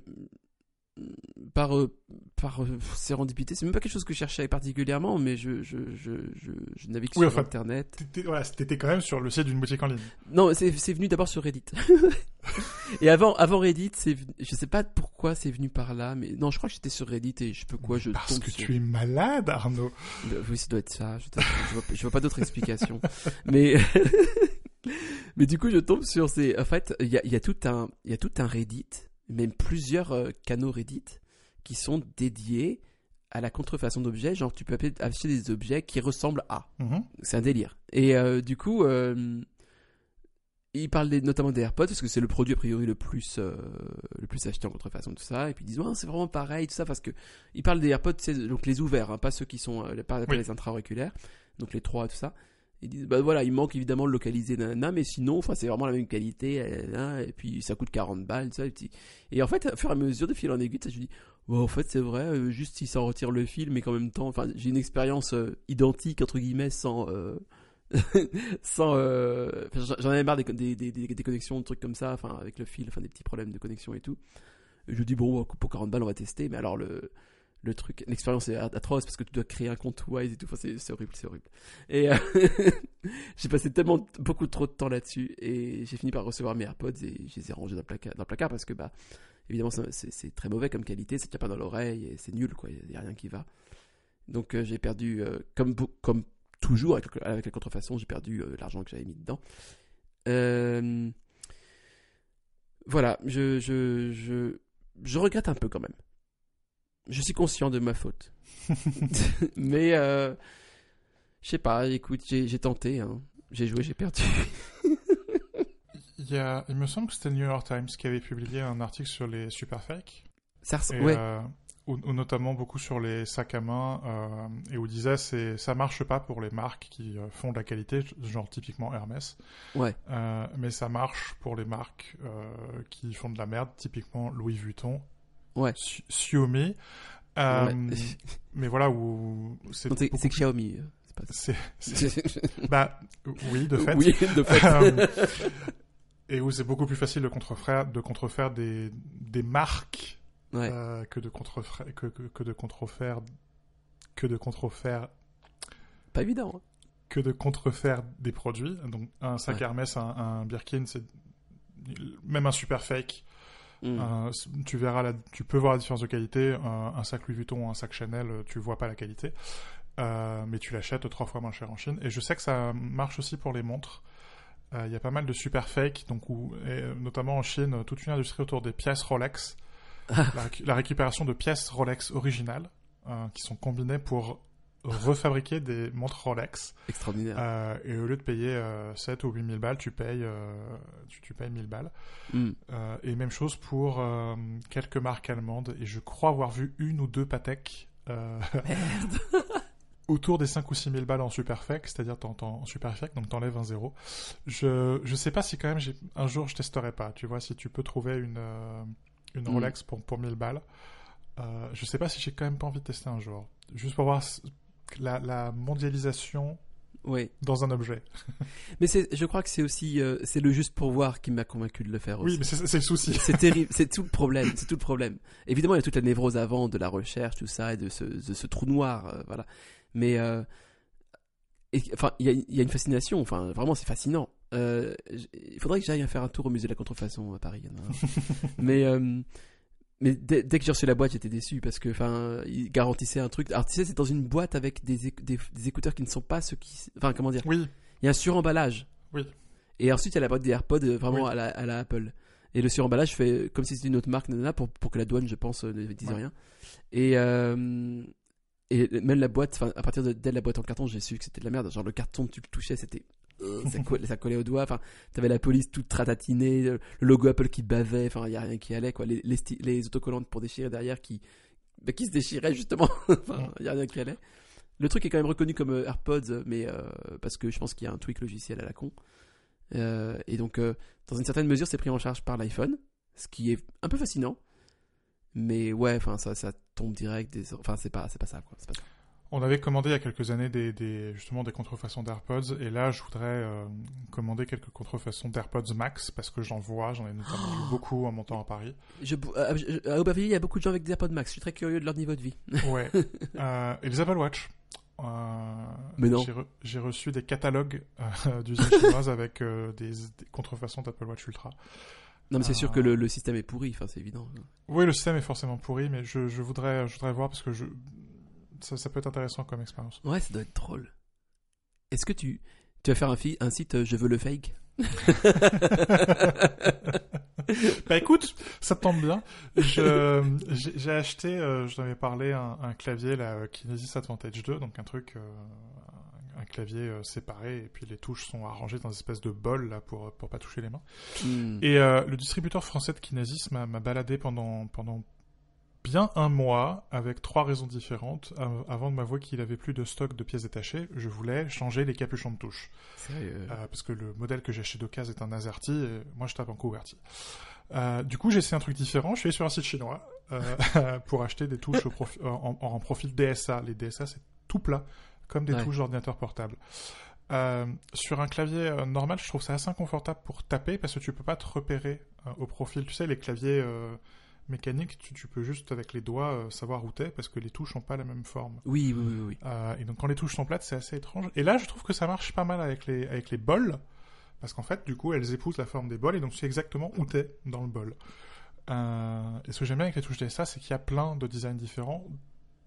par euh, par euh, sérendipité c'est même pas quelque chose que je cherchais particulièrement mais je je je je, je navigue Oui, sur enfin, internet T'étais voilà, quand même sur le site d'une boutique en ligne. non c'est c'est venu d'abord sur Reddit et avant avant Reddit je sais pas pourquoi c'est venu par là mais non je crois que j'étais sur Reddit et je peux quoi je Parce tombe que sur- tu es malade, Arnaud. Euh, Oui, ça doit être ça. Je, je, vois, pas d'autre explication. mais, mais du coup, je tombe sur ces. En fait, il y a, y a tout un, il y a tout un Reddit, même plusieurs euh, canaux Reddit qui sont dédiés à la contrefaçon d'objets. Genre, tu peux acheter des objets qui ressemblent à. Mhm. C'est un délire. Et euh, du coup, euh, ils parlent des- notamment des AirPods parce que c'est le produit a priori le plus euh, le plus acheté en contrefaçon tout ça. Et puis ils disent c'est vraiment pareil tout ça parce que ils parlent des AirPods, c'est donc les ouverts, hein, pas ceux qui sont pas Oui. les intra-auriculaires, donc les trois tout ça. Bah voilà, il manque évidemment le localisé nanana, mais sinon, enfin c'est vraiment la même qualité. euh, hein, et puis ça coûte 40 balles, ça. Et, en fait, au fur et à mesure de fil en aiguille, ça, je me dis en fait, c'est vrai, euh, juste si ça retire le fil, mais qu'en même temps, enfin, j'ai une expérience euh, identique, entre guillemets, sans. sans. j'en- avais marre des, des, des, connexions, des trucs comme ça, enfin, avec le fil, enfin, des petits problèmes de connexion et tout. Je dis, bon, pour 40 balles, on va tester, mais alors le. Le truc, l'expérience est atroce parce que tu dois créer un compte Wise et tout. C'est horrible, c'est horrible. Et euh, j'ai passé tellement beaucoup trop de temps là-dessus et j'ai fini par recevoir mes AirPods et je les ai rangés dans le placard, parce que bah évidemment c'est très mauvais comme qualité, ça tient pas dans l'oreille et c'est nul quoi, il y a rien qui va. Donc euh, j'ai perdu euh, comme comme toujours avec, avec la contrefaçon, j'ai perdu l'argent que j'avais mis dedans. Voilà, je, je je je regrette un peu quand même. Je suis conscient de ma faute. Mais euh, je sais pas, écoute, j'ai tenté. Hein. J'ai joué, j'ai perdu. Il, y a, il me semble que c'était le New York Times qui avait publié un article sur les superfakes. Ça, Et, ouais, euh, notamment beaucoup sur les sacs à main, euh, et où disait c'est ça marche pas pour les marques qui font de la qualité, genre typiquement Hermès, ouais, mais ça marche pour les marques qui font de la merde, typiquement Louis Vuitton, Ouais. Xi- Xiaomi, euh, ouais. mais voilà où c'est c'est beaucoup Xiaomi. euh, c'est- c'est c'est- pas- bah oui de fait, Oui, de fait. Euh, et où c'est beaucoup plus facile de contrefaire, de contrefaire des, des marques ouais. euh, que de contrefaire que, que, que de contrefaire que de contrefaire Pas évident. hein. que de contrefaire des produits. Donc un sac Ouais. Hermès, un, un Birkin, c'est même un super fake. Mm. un- tu verras la, tu peux voir la différence de qualité. Un, un sac Louis Vuitton, ou un sac Chanel, euh, tu vois pas la qualité. Euh, mais tu l'achètes trois fois moins cher en Chine. Et je sais que ça marche aussi pour les montres. Euh, Il y a pas mal de super fakes, donc où, et, euh, notamment en Chine, toute une industrie autour des pièces Rolex, la, récu- la récupération de pièces Rolex originales euh, qui sont combinées pour refabriquer des montres Rolex. Extraordinaire. Euh, et au lieu de payer euh, 7 ou 8 000 balles, tu payes, euh, tu, tu payes 1000 balles. Mm. Euh, et même chose pour euh, quelques marques allemandes. Et je crois avoir vu une ou deux Patek euh, autour des 5 ou 6 000 balles en superfect, c'est-à-dire en superfect, donc t'enlèves un zéro. Je, je sais pas si quand même un jour je testerai pas. Tu vois, si tu peux trouver une, une Mm. Rolex pour, pour 1000 balles, euh, je sais pas si j'ai quand même pas envie de tester un jour. Juste pour voir la, la mondialisation Ouais. dans un objet. Mais c'est, je crois que c'est aussi, euh, c'est le juste pour voir qui m'a convaincu de le faire aussi. Oui, mais c'est le souci. C'est terrible, c'est tout le problème, c'est tout le problème. Évidemment, il y a toute la névrose avant de la recherche, tout ça, et de ce, de ce trou noir, euh, voilà. Mais, euh, et- enfin, il y y a une fascination, enfin, vraiment, c'est fascinant. Il faudrait que j'aille faire un tour au musée de la contrefaçon à Paris. mais, mais dès, dès que j'ai reçu la boîte, j'étais déçu parce que, enfin, ils garantissaient un truc. Alors, tu sais, c'est dans une boîte avec des, éc- des, des écouteurs qui ne sont pas ceux qui, enfin, comment dire, Oui, il y a un suremballage. Oui. Et ensuite, il y a la boîte des AirPods euh, vraiment Oui. à, la, à la Apple. Et le suremballage fait comme si c'était une autre marque, nanana, pour, pour que la douane, je pense, euh, ne dise Ouais. rien. Et, euh, et même la boîte, à partir de dès la boîte en carton, j'ai su que c'était de la merde. Genre, le carton, tu le touchais, c'était. Euh, ça, collait, ça collait au doigt. Enfin, t'avais la police toute ratatinée, le le logo Apple qui bavait. Enfin, il y a rien qui allait, quoi. Les, les, sti- les autocollantes pour déchirer derrière qui, bah, qui se déchiraient, justement. enfin, il y a rien qui allait. Le truc est quand même reconnu comme euh, AirPods, euh, mais euh, parce que je pense qu'il y a un tweak logiciel à la con. Euh, et donc, euh, dans une certaine mesure, c'est pris en charge par l'iPhone, ce qui est un peu fascinant. Mais ouais, enfin, ça, ça tombe direct. Des... Enfin, c'est pas, c'est pas ça, quoi. Pas ça. On avait commandé il y a quelques années des, des- justement des contrefaçons d'AirPods et là je voudrais euh, commander quelques contrefaçons d'AirPods Max parce que j'en vois, j'en ai notamment vu beaucoup en montant à Paris. Je, euh, je- à Aubervilliers, il y a beaucoup de gens avec des AirPods Max. Je suis très curieux de leur niveau de vie. Ouais. Euh, et les Apple Watch. Euh, Mais non. J'ai, re- j'ai reçu des catalogues euh, d'usines chinoises avec euh, des, des contrefaçons d'Apple Watch Ultra. Non, mais c'est sûr que le, le système est pourri. Enfin, c'est évident. Oui, le système est forcément pourri, mais je, je voudrais, je voudrais voir parce que je, ça, ça peut être intéressant comme expérience. Ouais, ça doit être drôle. Est-ce que tu, tu vas faire un, site euh, Je veux le fake? Bah écoute, ça te tombe bien. Je, j'ai, acheté, euh, je t'en avais parlé, un, un clavier là, euh, Kinesis Advantage 2, donc un truc, euh, un clavier euh, séparé, et puis les touches sont arrangées dans une espèce de bol là pour pour pas toucher les mains. Hmm. Et euh, le distributeur français de Kinesis m'a, m'a baladé pendant pendant bien un mois avec trois raisons différentes av- avant de m'avouer qu'il avait plus de stock de pièces détachées. Je voulais changer les capuchons de touche. Sérieux? Euh, parce que le modèle que j'ai chez d'occasion est un AZERTY, et moi je tape en QWERTY. Euh, du coup, j'ai essayé un truc différent. Je suis allé sur un site chinois euh, pour acheter des touches au profi- en, en- en profil DSA. Les DSA, c'est tout plat, comme des Ouais. touches d'ordinateur portable. Euh, sur un clavier euh, normal, je trouve ça assez inconfortable pour taper parce que tu peux pas te repérer euh, au profil. Tu sais, les claviers mécaniques, tu, tu peux juste avec les doigts euh, savoir où t'es parce que les touches n'ont pas la même forme. Oui, oui, oui. oui. Euh, et donc quand les touches sont plates, c'est assez étrange. Et là, je trouve que ça marche pas mal avec les, avec les bols, parce qu'en fait, du coup, elles épousent la forme des bols, et donc tu sais exactement où t'es dans le bol. Euh, et ce que j'aime bien avec les touches DSA, c'est qu'il y a plein de designs différents,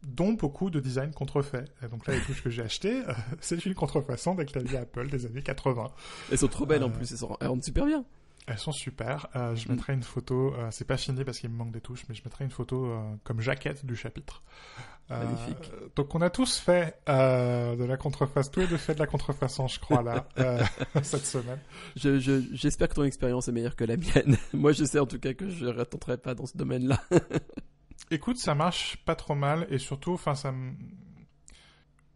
dont beaucoup de designs contrefaits. Et donc là, les touches que j'ai achetées, euh, c'est une contrefaçon des claviers Apple des années 80. Elles sont trop belles en plus. Elles, sont... elles rendent super bien. Elles sont super. Euh, je Mm. mettrai une photo. euh, c'est pas fini parce qu'il me manque des touches, mais je mettrai une photo euh, comme jaquette du chapitre. Euh, Magnifique. donc on a tous fait de la contreface. Tous les deux fait de la contrefaçon, je crois là, cette semaine. Je- je- J'espère que ton expérience est meilleure que la mienne. Moi, je sais en tout cas que je ne pas dans ce domaine-là. Écoute, ça marche pas trop mal et surtout, enfin, ça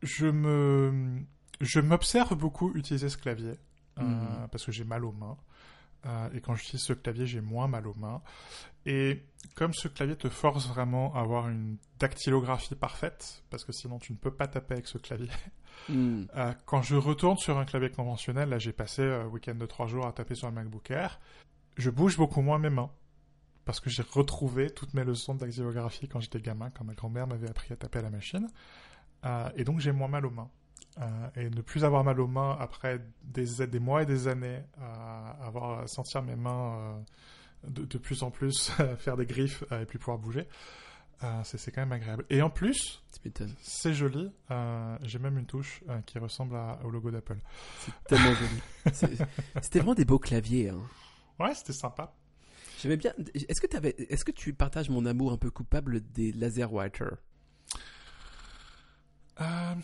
je me, je m'observe beaucoup utiliser ce clavier euh, Mhm. parce que j'ai mal aux mains. Euh, et quand j'utilise ce clavier, j'ai moins mal aux mains. Et comme ce clavier te force vraiment à avoir une dactylographie parfaite, parce que sinon tu ne peux pas taper avec ce clavier. Hmm. Euh, quand je retourne sur un clavier conventionnel, là j'ai passé un week-end de trois jours à taper sur un MacBook Air, je bouge beaucoup moins mes mains. Parce que j'ai retrouvé toutes mes leçons de dactylographie quand j'étais gamin, quand ma grand-mère m'avait appris à taper à la machine. Euh, et donc j'ai moins mal aux mains. Euh, et ne plus avoir mal aux mains après des, des mois et des années à avoir à sentir mes mains euh, de, de plus en plus faire des griffes euh, et plus pouvoir bouger, c'est quand même agréable. Et en plus, c'est joli. J'ai même une touche qui ressemble à- au logo d'Apple. C'est tellement joli. C'était vraiment des beaux claviers. Hein. Ouais, c'était sympa. J'aimais bien. Est-ce que, est-ce que tu partages mon amour un peu coupable des laser writer Euh,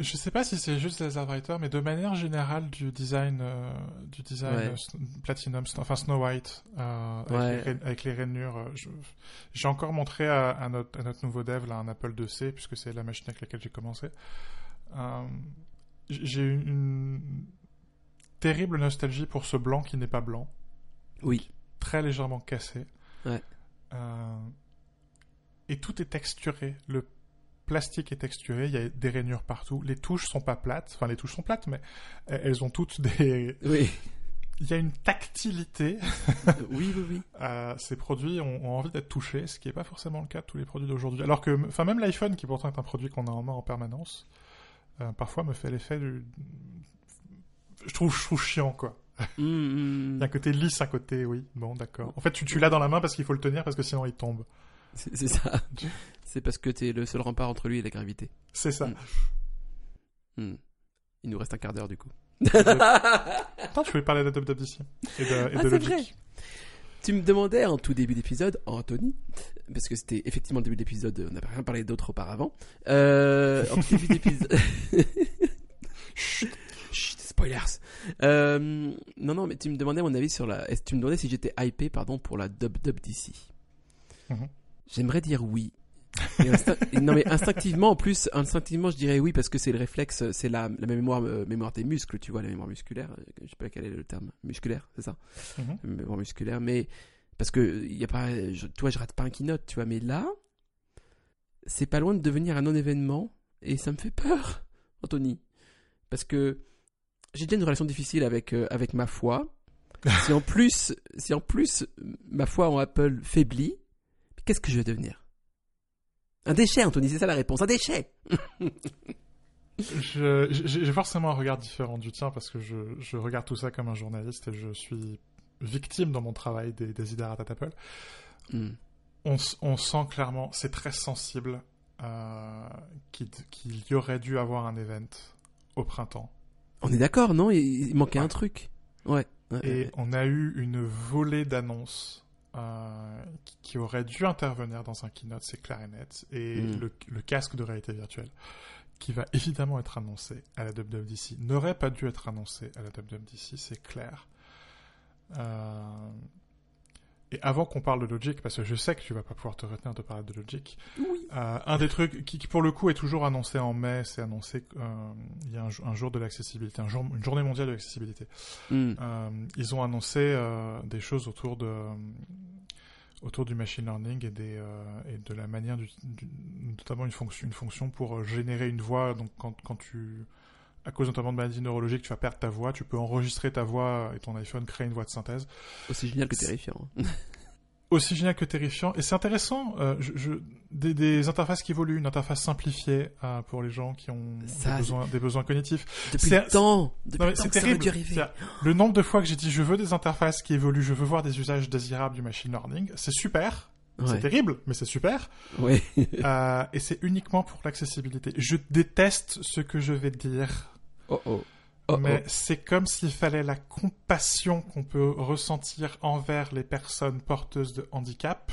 Je sais pas si c'est juste les Writer, mais de manière générale du design, euh, du design Ouais. euh, Platinum, enfin Snow White, euh, avec, les, rain- avec les rainures. J'ai encore montré à, à notre, à notre nouveau dev là, un Apple IIc, puisque c'est la machine avec laquelle j'ai commencé. J'ai une, une terrible nostalgie pour ce blanc qui n'est pas blanc, Oui. très légèrement cassé. Ouais. Et tout est texturé. Le plastique est texturé, il y a des rainures partout. Les touches sont pas plates, enfin les touches sont plates, mais elles elles ont toutes des. Oui. Il y a une tactilité. oui, oui, oui. Euh, ces produits ont, ont envie d'être touchés, ce qui n'est pas forcément le cas de tous les produits d'aujourd'hui. Alors que, enfin même l'iPhone, qui pourtant est un produit qu'on a en main en permanence, euh, parfois me fait l'effet du. Je trouve, je trouve chiant quoi. Hmm, hmm. Il y a un côté lisse, un côté oui, bon d'accord. En fait, tu, tu l'as dans la main parce qu'il faut le tenir parce que sinon il tombe. C'est ça. C'est parce que t'es le seul rempart entre lui et la gravité. C'est ça. Mm. Hmm. Il nous reste un quart d'heure du coup. Attends, je voulais parler de WWDC et de, et Ah, de Logic. vrai. Tu me demandais en tout début d'épisode, Anthony, parce que c'était effectivement le début d'épisode, on n'a rien parlé d'autre auparavant. Euh, en tout début d'épisode. Chut, chut, spoilers. Euh, non, non, mais tu me demandais mon avis sur la. Tu me demandais si j'étais hypé, pardon, pour la Dub Dub DC. Mhm. J'aimerais dire oui. Et non, mais instinctivement, en plus, instinctivement, je dirais oui parce que c'est le réflexe, c'est la, la mémoire, euh, mémoire des muscles, tu vois, la mémoire musculaire. euh, Je sais pas quel est le terme. Musculaire, c'est ça? Mhm. mémoire musculaire, mais parce que il y a pas, je, toi, je rate pas un keynote, tu vois, mais là, c'est pas loin de devenir un non-événement et ça me fait peur, Anthony, parce que j'ai déjà une relation difficile avec euh, avec ma foi. si en plus, si en plus ma foi en Apple faiblit, qu'est-ce que je vais devenir? Un déchet, Anthony, c'est ça la réponse, un déchet. J'ai forcément un regard différent du tien parce que je, je regarde tout ça comme un journaliste et je suis victime dans mon travail des, des idérates d'Apple. Hmm. On, on sent clairement, c'est très sensible, euh, qu'il y aurait dû avoir un event au printemps. On est d'accord, non? Il, il manquait Ouais. un truc. Ouais. ouais, Et ouais. on a eu une volée d'annonces euh, qui, auraient dû intervenir dans un keynote, c'est clair et net. Et Mm. le, le casque de réalité virtuelle, qui va évidemment être annoncé à la WWDC, n'aurait pas dû être annoncé à la WWDC, c'est clair. Euh, Et avant qu'on parle de Logic, parce que je sais que tu vas pas pouvoir te retenir de parler de Logic, Oui. euh, un des trucs qui, qui, pour le coup est toujours annoncé en mai, c'est annoncé qu'il y a un, jo- un jour de l'accessibilité, un jour, une journée mondiale de l'accessibilité. Hmm. Euh, ils ont annoncé euh, des choses autour de autour du machine learning et des euh, et de la manière du, du- notamment une fonction une fonction pour euh, générer une voix donc quand quand tu à cause notamment de maladies neurologiques tu vas perdre ta voix tu peux enregistrer ta voix et ton iPhone crée une voix de synthèse Aussi génial que terrifiant. aussi génial que terrifiant et c'est intéressant euh, je, je- des, des interfaces qui évoluent une interface simplifiée euh, pour les gens qui ont Ça, des, besoins, des besoins cognitifs Depuis le temps. Depuis c'est ça terrible. Le nombre de fois que j'ai dit je veux des interfaces qui évoluent, je veux voir des usages désirables du machine learning, c'est super. C'est Ouais. terrible, mais c'est super. Ouais. Euh, et c'est uniquement pour l'accessibilité. Je déteste ce que je vais dire. oh oh. Oh, mais oh. c'est comme s'il fallait la compassion qu'on peut ressentir envers les personnes porteuses de handicap,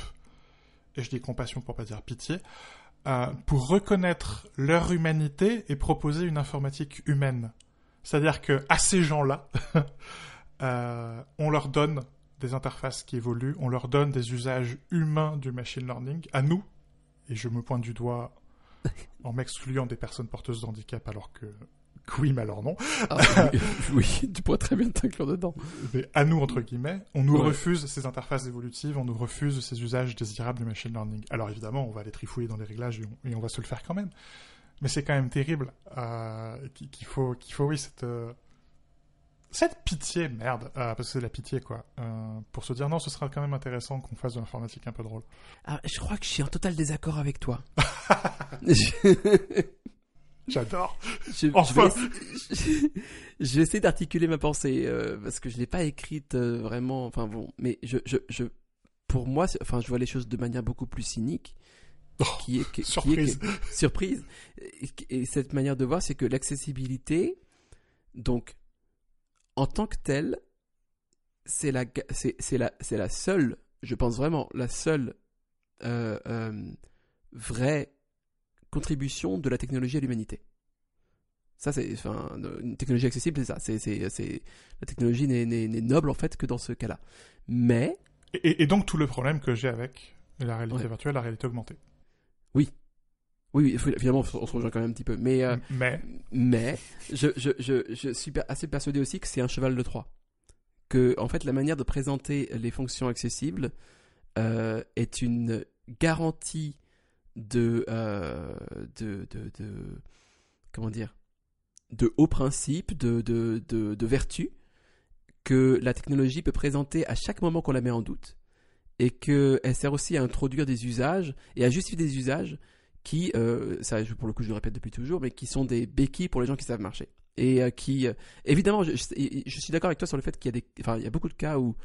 et je dis compassion pour pas dire pitié, euh, pour reconnaître leur humanité et proposer une informatique humaine. C'est-à-dire que à ces gens-là, euh, on leur donne des interfaces qui évoluent, on leur donne des usages humains du machine learning, à nous, et je me pointe du doigt en m'excluant des personnes porteuses de handicap alors que oui, mais alors non. Ah, oui, oui, tu pourrais très bien t'inclure dedans. Mais à nous, entre guillemets, on nous Ouais. refuse ces interfaces évolutives, on nous refuse ces usages désirables du machine learning. Alors évidemment, on va les trifouiller dans les réglages et on, et on va se le faire quand même. Mais c'est quand même terrible euh, qu'il qu'il faut, qu'il faut, oui, cette, euh, cette pitié, merde, euh, parce que c'est de la pitié, quoi, euh, pour se dire non, ce sera quand même intéressant qu'on fasse de l'informatique un peu drôle. Ah, je crois que je suis en total désaccord avec toi. J'adore. Je, Enfin. je vais essayer, d'articuler ma pensée euh, parce que je l'ai pas écrite euh, vraiment. Enfin bon, mais je, je, je, pour moi, enfin, je vois les choses de manière beaucoup plus cynique. Oh, qui est, qui- qui est que- surprise. surprise. Et, et cette manière de voir, c'est que l'accessibilité, donc, en tant que telle, c'est la, c'est, c'est la, c'est la seule, je pense vraiment, la seule euh, euh, vraie contribution de la technologie à l'humanité. Ça, c'est, enfin, une technologie accessible, c'est ça. C'est, c'est, c'est, la technologie n'est, n'est, n'est noble en fait que dans ce cas-là. Mais, Et, et donc tout le problème que j'ai avec la réalité Ouais. virtuelle, la réalité augmentée. oui, oui, finalement, on se rejoint quand même un petit peu. Mais, euh, Mais Mais je, je, je, je suis assez persuadé aussi que c'est un cheval de Troie. Que, en fait, la manière de présenter les fonctions accessibles euh, est une garantie de, euh, de, de, de- Comment dire De haut principe, de, de, de, de vertu, que la technologie peut présenter à chaque moment qu'on la met en doute. Et qu'elle sert aussi à introduire des usages et à justifier des usages qui, euh, ça, pour le coup, je le répète depuis toujours, mais qui sont des béquilles pour les gens qui savent marcher. Et euh, qui, euh, évidemment, je, suis d'accord avec toi sur le fait qu'il y a des, enfin, il y a beaucoup de cas où,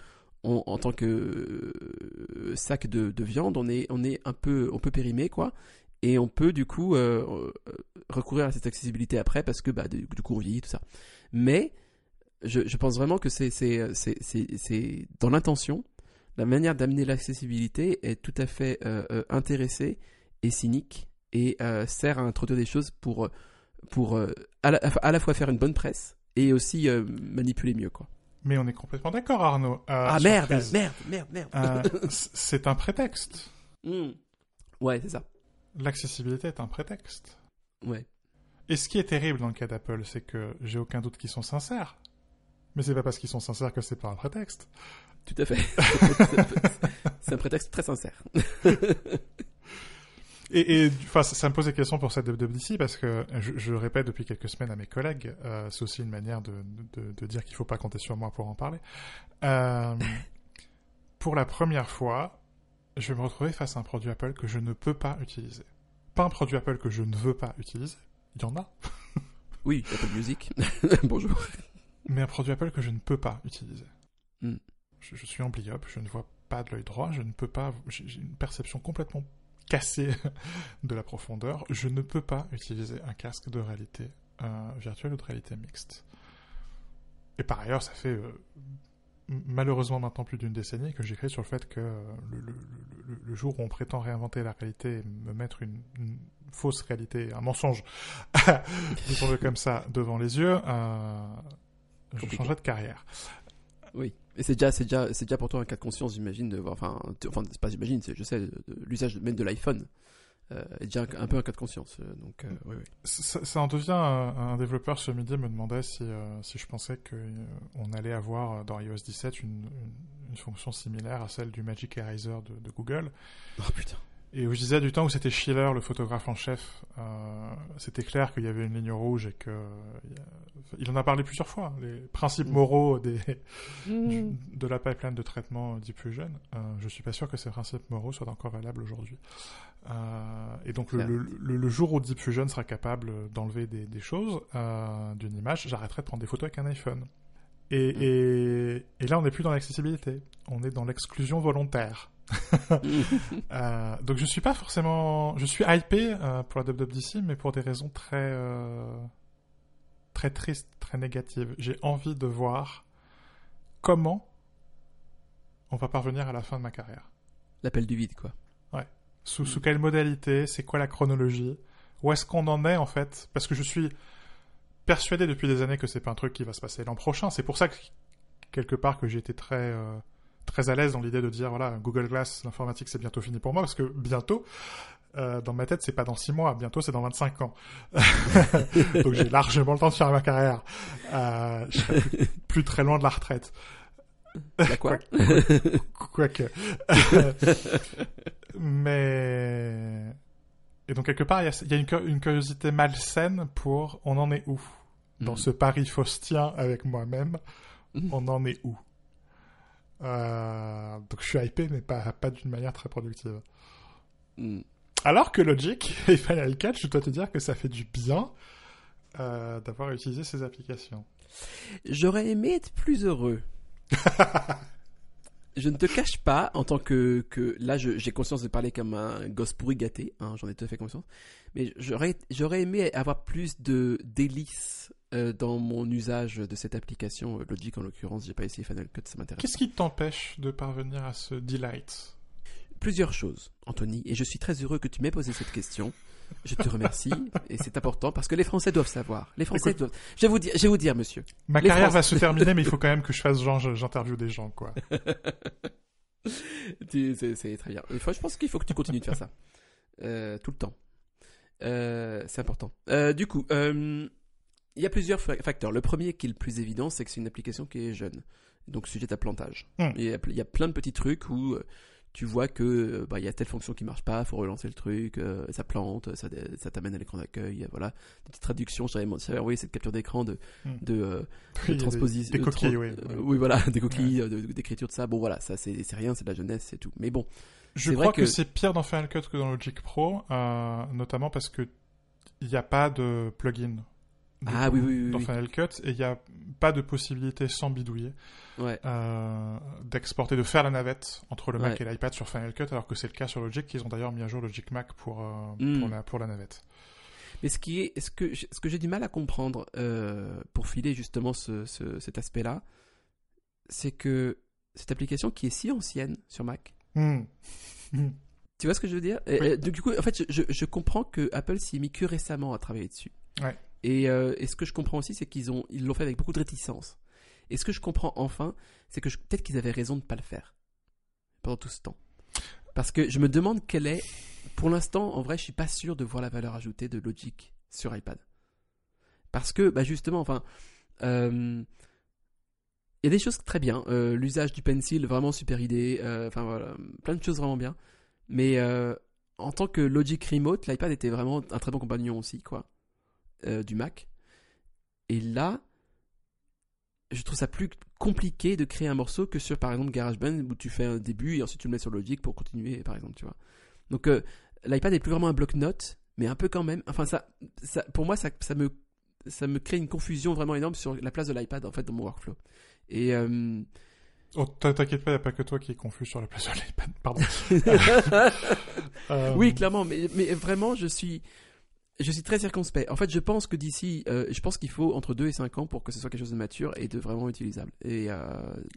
on- en tant que euh, sac de, de viande, on est, on est un peu, on peut périmer, quoi. Et on peut, du coup, recourir à cette accessibilité après parce que, bah, du, coup, on vieillit, tout ça. Mais, je, je pense vraiment que c'est, c'est, c'est, c'est, dans l'intention, la manière d'amener l'accessibilité est tout à fait intéressée et cynique et euh, sert à introduire des choses pour, euh, pour euh, à, la, à la fois faire une bonne presse et aussi manipuler mieux quoi. Mais on est complètement d'accord, Arnaud. Euh, ah merde, surprise. merde, merde, merde. Euh, c'est un prétexte. Hmm. Ouais, c'est ça. L'accessibilité est un prétexte. Ouais. Et ce qui est terrible dans le cas d'Apple, c'est que j'ai aucun doute qu'ils sont sincères. Mais c'est pas parce qu'ils sont sincères que c'est pas un prétexte. Tout à fait. c'est un prétexte très sincère. Et, et enfin, ça, ça me pose des questions pour cette WWDC parce que je, je répète depuis quelques semaines à mes collègues, euh, c'est aussi une manière de, de, de dire qu'il faut pas compter sur moi pour en parler. Euh, pour la première fois, je vais me retrouver face à un produit Apple que je ne peux pas utiliser. Pas un produit Apple que je ne veux pas utiliser. Il y en a. Oui, Apple Music. Bonjour. Mais un produit Apple que je ne peux pas utiliser. Hmm. Je, je suis amblyope, je ne vois pas de l'œil droit, je ne peux pas. J'ai une perception complètement cassée de la profondeur. Je ne peux pas utiliser un casque de réalité euh, virtuelle ou de réalité mixte. Et par ailleurs, ça fait euh, malheureusement maintenant plus d'une décennie que j'écris sur le fait que euh, le, le- le- le- le jour où on prétend réinventer la réalité et me mettre une, une fausse réalité, un mensonge, disons-le comme ça, devant les yeux, euh, je changerai de carrière. Oui. Et c'est déjà, c'est déjà, c'est déjà pour toi un cas de conscience, j'imagine. De, voir- enfin, enfin, c'est pas j'imagine, c'est, je sais, l'usage même de l'iPhone euh, est déjà un, un peu un cas de conscience. euh, donc, euh, oui, oui. Ça, ça en devient un, développeur ce midi me demandait si, euh, si je pensais qu'on allait avoir dans iOS 17 une, une, une fonction similaire à celle du Magic Eraser de, de Google. Oh putain. Et où je disais du temps où c'était Schiller, le photographe en chef, euh, c'était clair qu'il y avait une ligne rouge et que il en a parlé plusieurs fois. Les principes Mm. moraux des, du- de la pipeline de traitement Diffusion. Euh, je suis pas sûr que ces principes moraux soient encore valables aujourd'hui. Euh, et donc le, Claire. le, le- le jour où Diffusion sera capable d'enlever des, des choses euh, d'une image, j'arrêterai de prendre des photos avec un iPhone. Et, Mm. et, et là, on n'est plus dans l'accessibilité, on est dans l'exclusion volontaire. Euh, donc je suis pas forcément, je suis hypé euh, pour la WWDC, mais pour des raisons très euh, très triste, très négative. J'ai envie de voir comment on va parvenir à la fin de ma carrière. L'appel du vide, quoi. Sous, sous quelle modalité? C'est quoi la chronologie? Où est-ce qu'on en est en fait? Parce que je suis persuadé depuis des années que c'est pas un truc qui va se passer l'an prochain. C'est pour ça que quelque part que j'ai été très euh, très à l'aise dans l'idée de dire voilà Google Glass, l'informatique c'est bientôt fini pour moi parce que bientôt euh, dans ma tête c'est pas dans 6 mois, bientôt c'est dans 25 ans. Donc j'ai largement le temps de faire ma carrière. Euh, je serai plus, plus très loin de la retraite. La quoi Quoique. Mais. Et donc, quelque part, il y a, il y a une, cu- une curiosité malsaine pour on en est où? Dans Mhm. ce pari faustien avec moi-même, Mhm. on en est où? Euh, Donc, je suis hypé, mais pas, pas d'une manière très productive. Hmm. Alors que Logic et Final Cut, je dois te dire que ça fait du bien euh, d'avoir utilisé ces applications. J'aurais aimé être plus heureux. je ne te cache pas, en tant que, que là, j'ai conscience de parler comme un gosse pourri gâté, hein, j'en ai tout à fait conscience, mais j'aurais, j'aurais aimé avoir plus de délices euh, dans mon usage de cette application. Euh, Logic, en l'occurrence, j'ai pas essayé Final Cut, ça m'intéresse. Qu'est-ce qui t'empêche de parvenir à ce delight? Plusieurs choses, Anthony, et je suis très heureux que tu m'aies posé cette question. Je te remercie, et c'est important parce que les Français doivent savoir. Les Français Écoute- doivent. Je vais vous dire, je vais vous dire, monsieur. Ma Les carrière Français- va se terminer, mais il faut quand même que je fasse genre, j'interviewe des gens, quoi. C'est très bien. Je pense qu'il faut que tu continues de faire ça. Euh, tout le temps. Euh, c'est important. Euh, du coup, il y a plusieurs fa- facteurs. Le premier qui est le plus évident, c'est que c'est une application qui est jeune. Donc sujette à plantage. Hmm. Il, y a, il y a plein de petits trucs où tu vois que euh, bah, il y a telle fonction qui marche pas, faut relancer le truc, euh, ça plante, ça, ça t'amène à l'écran d'accueil, euh, voilà. Des petites traductions, j'avais envoyé cette capture d'écran de, de, euh, Oui, des- transposition. Des, de coquilles, oui. oui. voilà, des coquilles, d'écriture de ça. Bon, voilà, ça c'est rien, c'est de la jeunesse, c'est tout. Mais bon, Je crois vrai que, que- c'est pire dans Final Cut que dans Logic Pro, euh, notamment parce que il n'y a pas de plugin. Ah oui, oui, oui, Dans. Final Cut, et il n'y a pas de possibilité sans bidouiller ouais. euh, d'exporter, de faire la navette entre le Mac Ouais. et l'iPad sur Final Cut, alors que c'est le cas sur Logic. Ils ont d'ailleurs mis à jour Logic Mac pour, euh, Mm. pour, la, pour la navette. Mais ce qui est, ce que, ce que j'ai du mal à comprendre euh, pour filer justement ce, ce- cet aspect-là, c'est que cette application qui est si ancienne sur Mac, Hmm. Hmm. tu vois ce que je veux dire? Oui. euh, Du coup, en fait, je, je- je comprends que Apple s'y est mis que récemment à travailler dessus. Ouais. Et, euh, et ce que je comprends aussi, c'est qu'ils ont, ils l'ont fait avec beaucoup de réticence. Et ce que je comprends enfin, c'est que peut-être qu'ils avaient raison de ne pas le faire pendant tout ce temps. Parce que je me demande quelle est, pour l'instant, en vrai, je suis pas sûr de voir la valeur ajoutée de Logic sur iPad. Parce que, bah justement, enfin, euh, il y a des choses très bien. Euh, L'usage du pencil, vraiment super idée. Enfin plein de choses vraiment bien. Mais en tant que Logic Remote, l'iPad était vraiment un très bon compagnon aussi, quoi, euh, du Mac. Et là, je trouve ça plus compliqué de créer un morceau que sur, par exemple, GarageBand où tu fais un début et ensuite tu le mets sur Logic pour continuer, par exemple, tu vois. Donc euh, l'iPad est plus vraiment un bloc-notes, mais un peu quand même. Enfin, ça, ça, pour moi, ça, ça me, ça me crée une confusion vraiment énorme sur la place de l'iPad en fait dans mon workflow. Et euh, Oh, t'inquiète pas, il n'y a pas que toi qui est confus sur la place de l'iPad. Pardon. Euh, oui, clairement, mais, mais vraiment, je suis, je suis très circonspect. En fait, je pense que d'ici, euh, je pense qu'il faut entre 2 et 5 ans pour que ce soit quelque chose de mature et de vraiment utilisable. Et euh,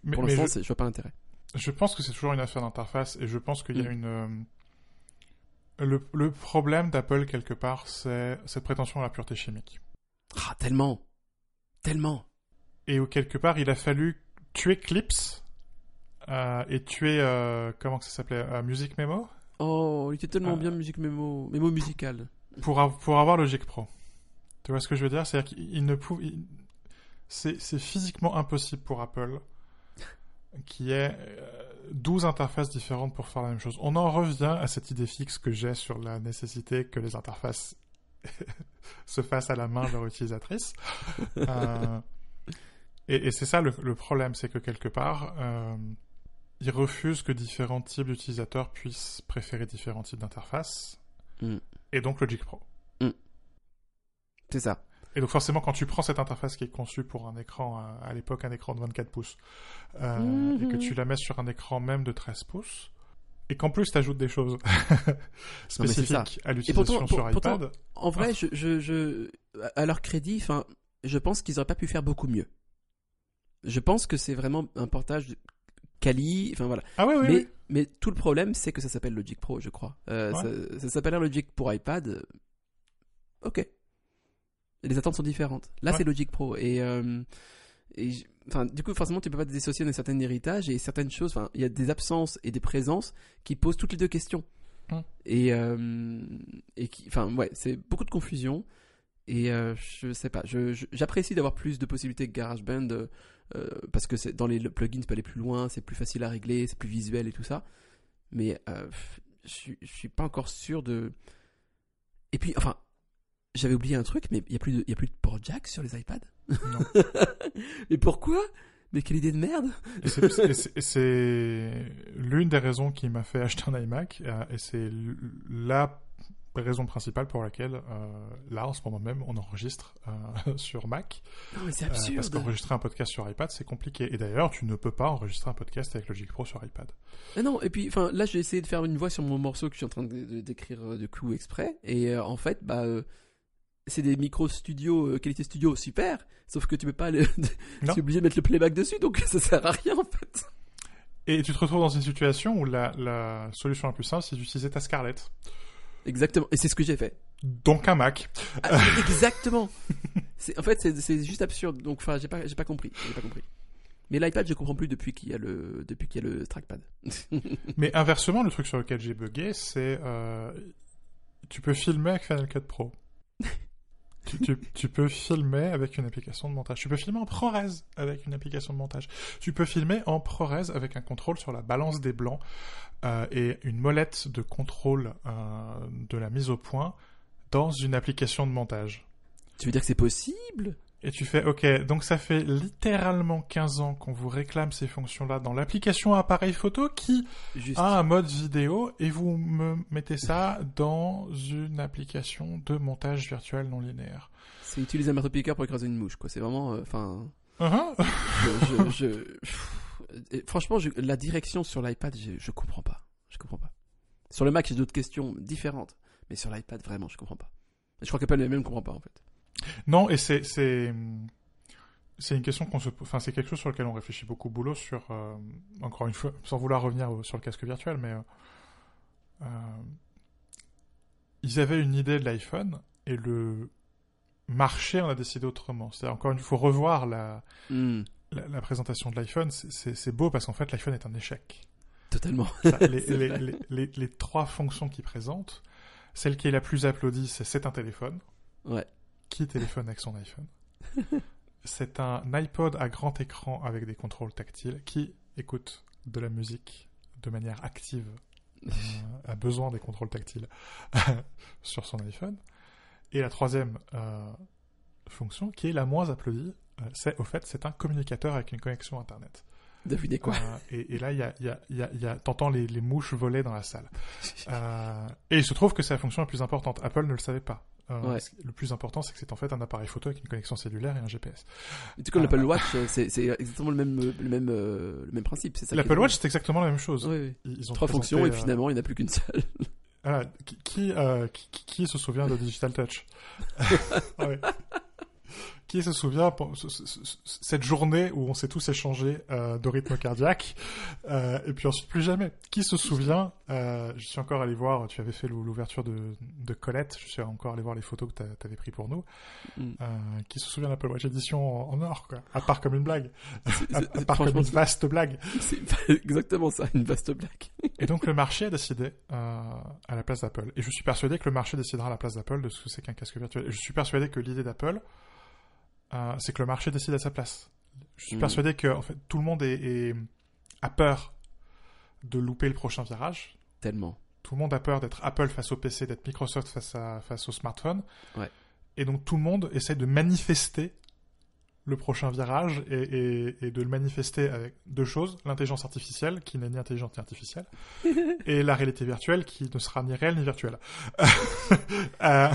Mais- pour l'instant, je- je vois pas l'intérêt. Je pense que c'est toujours une affaire d'interface et je pense qu'il y a Mm. une. euh, Le, le problème d'Apple, quelque part, c'est cette prétention à la pureté chimique. Ah, tellement, tellement. Et où, quelque part, il a fallu tuer Clips euh, et tuer. comment que ça s'appelait Music Memo Oh, il était tellement bien musique mémo, mémo musical. Pour, av- pour avoir Logic Pro. Tu vois ce que je veux dire? C'est-à-dire qu'il ne pou- il- C'est physiquement impossible pour Apple qui ait euh, 12 interfaces différentes pour faire la même chose. On en revient à cette idée fixe que j'ai sur la nécessité que les interfaces se fassent à la main de leur utilisatrice. Euh, et et c'est ça le, le problème, c'est que quelque part, euh, ils refusent que différents types d'utilisateurs puissent préférer différents types d'interfaces. Mm. Et donc Logic Pro. C'est ça. Et donc forcément, quand tu prends cette interface qui est conçue pour un écran, à, à l'époque un écran de 24 pouces, euh, Mhm. et que tu la mets sur un écran même de 13 pouces, et qu'en plus tu ajoutes des choses spécifiques à l'utilisation sur pourtant- iPad, En vrai, je, je, je, à leur crédit, enfin, je pense qu'ils auraient pas pu faire beaucoup mieux. Je pense que c'est vraiment un portage quali, enfin voilà. Ah ouais, oui, mais, oui. Mais tout le problème, c'est que ça s'appelle Logic Pro, je crois. Euh, Ouais. Ça, ça s'appelle un Logic pour iPad. Ok. Les attentes sont différentes. Là, Ouais. c'est Logic Pro. Et, euh, et enfin, du coup, forcément, tu peux pas te dissocier d'un certain héritage et certaines choses. Enfin, il y a des absences et des présences qui posent toutes les deux questions. Et, euh, et qui, enfin, ouais, c'est beaucoup de confusion. Et euh, je sais pas, je- je- j'apprécie d'avoir plus de possibilités que GarageBand euh, parce que dans les le plugins, tu peux aller plus loin, c'est plus facile à régler, c'est plus visuel et tout ça. Mais euh, je suis- je suis pas encore sûr de. Et puis, enfin, j'avais oublié un truc, mais il y a plus de, y a plus de port jack sur les iPads? Non. mais pourquoi? Mais quelle idée de merde c'est- l'une des raisons qui m'a fait acheter un iMac, euh, et c'est la raison principale pour laquelle, euh, là, en ce moment même, on enregistre euh, sur Mac. Non, mais c'est Euh, parce absurde. qu'enregistrer un podcast sur iPad, c'est compliqué. Et d'ailleurs, tu ne peux pas enregistrer un podcast avec Logic Pro sur iPad. Ah non, et puis, enfin, là, j'ai essayé de faire une voix sur mon morceau que je suis en train de- de- d'écrire euh, de coup exprès, et en fait, bah, c'est des micros studio, qualité studio super, sauf que tu peux pas, le... tu es obligé de mettre le playback dessus, donc ça sert à rien en fait. Et tu te retrouves dans une situation où la, la solution la plus simple, c'est d'utiliser ta Scarlett. Exactement, et c'est ce que j'ai fait. Donc un Mac. Ah, exactement. En fait, c'est, juste absurde. Donc, enfin, j'ai pas, j'ai pas compris. J'ai pas compris. Mais l'iPad, je comprends plus depuis qu'il y a le, depuis qu'il y a le trackpad. Mais inversement, le truc sur lequel j'ai bugué, c'est euh, tu peux filmer avec Final Cut Pro. Tu, peux filmer avec une application de montage. Tu peux filmer en ProRes avec une application de montage. Tu peux filmer en ProRes avec un contrôle sur la balance des blancs euh, et une molette de contrôle euh, de la mise au point dans une application de montage. tu veux dire que c'est possible? Et tu fais, ok, donc ça fait littéralement 15 ans qu'on vous réclame ces fonctions-là dans l'application appareil photo qui Juste. a un mode vidéo et vous me mettez ça dans une application de montage virtuel non linéaire. C'est utiliser un marteau piqueur pour écraser une mouche, quoi. C'est vraiment, euh, enfin, Uh-huh. je, je- je- pff, et franchement, la direction sur l'iPad, je, je comprends pas. Je comprends pas. Sur le Mac, j'ai d'autres questions différentes, mais sur l'iPad, vraiment, je comprends pas. Je crois qu'Apple même comprend pas, en fait. Non, et c'est c'est c'est une question qu'on se, enfin c'est quelque chose sur lequel on réfléchit beaucoup boulot sur euh, encore une fois, sans vouloir revenir au- sur le casque virtuel, mais euh, euh, ils avaient une idée de l'iPhone et le marché en a décidé autrement. C'est-à-dire encore une fois, il faut revoir la, Hmm, la, la présentation de l'iPhone. C'est- beau parce qu'en fait l'iPhone est un échec. totalement. Ça, les, les- les trois fonctions qu'il présente, celle qui est la plus applaudie, c'est c'est un téléphone. Ouais. Qui téléphone avec son iPhone C'est un iPod à grand écran avec des contrôles tactiles qui écoute de la musique de manière active, euh, a besoin des contrôles tactiles sur son iPhone. Et la troisième euh, fonction, qui est la moins applaudie, euh, c'est au fait, c'est un communicateur avec une connexion Internet. Devinez quoi? Euh, et, et là, il y a, il y a, il y a, y a- t'entends les, les mouches voler dans la salle. Euh, et il se trouve que c'est la fonction la plus importante. Apple ne le savait pas. Euh, Ouais. Le plus important, c'est que c'est en fait un appareil photo avec une connexion cellulaire et un GPS. Tout comme Ah, l'Apple. Watch, euh, c'est exactement le même, le même, euh, le même principe. L'Apple. Watch, c'est exactement la même chose. Ils ont Trois présenté, fonctions et euh, finalement, il n'y en a plus qu'une seule. voilà, qui, qui, euh, qui, qui- qui se souvient de Digital Touch? Ah ouais. Qui se souvient cette journée où on s'est tous échangé euh, de rythme cardiaque euh, et puis ensuite plus jamais. Qui se souvient euh, Je suis encore allé voir. Tu avais fait l'ou- l'ouverture de, de Colette. Je suis encore allé voir les photos que tu avais pris pour nous. Mm. Qui se souvient de l'Apple Watch édition en, en or quoi À part comme une blague. À, à part comme une vaste blague. C'est exactement ça, une vaste blague. Et donc le marché a décidé à la place d'Apple. Et je suis persuadé que le marché décidera à la place d'Apple de ce que c'est qu'un casque virtuel. Et je suis persuadé que l'idée d'Apple, euh, c'est que le marché décide à sa place. Je suis Mm. persuadé que en fait, tout le monde est, est- a peur de louper le prochain virage. Tellement. Tout le monde a peur d'être Apple face au PC, d'être Microsoft face, à, face au smartphone. Ouais. Et donc tout le monde essaie de manifester le prochain virage et, et- et de le manifester avec deux choses l'intelligence artificielle qui n'est ni intelligente ni artificielle et la réalité virtuelle qui ne sera ni réelle ni virtuelle. Euh,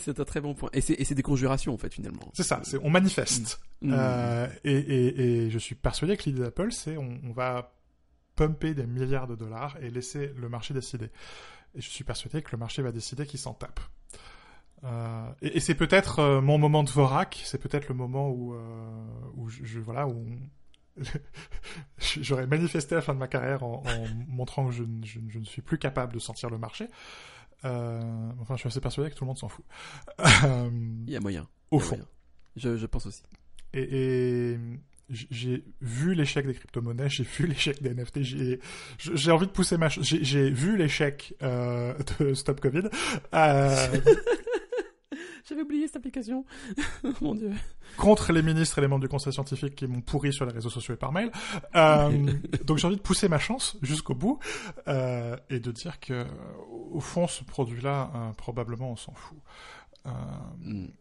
C'est un très bon point. Et c'est des conjurations, en fait, finalement. c'est ça, c'est on manifeste. Mm. Euh, et, et- et je suis persuadé que l'idée d'Apple, c'est on, on va pumper des milliards de dollars et laisser le marché décider. Et je suis persuadé que le marché va décider qui s'en tape. Euh, et, et c'est peut-être euh, mon moment de Vorak, c'est peut-être le moment où, euh, où je, je- voilà, où j'aurais manifesté à la fin de ma carrière en, en montrant que je, ne- je ne- je ne suis plus capable de sentir le marché. Euh, enfin, je suis assez persuadé que tout le monde s'en fout. Il y a moyen. au a fond. moyen. Je, pense aussi. Et, j'ai vu l'échec des crypto-monnaies, j'ai vu l'échec des NFT, j'ai envie de pousser ma... J'ai vu l'échec de Stop Covid. Euh, J'avais oublié cette application. Mon dieu. contre les ministres et les membres du conseil scientifique qui m'ont pourri sur les réseaux sociaux et par mail. Euh, donc j'ai envie de pousser ma chance jusqu'au bout euh, et de dire que au fond ce produit-là euh, probablement on s'en fout.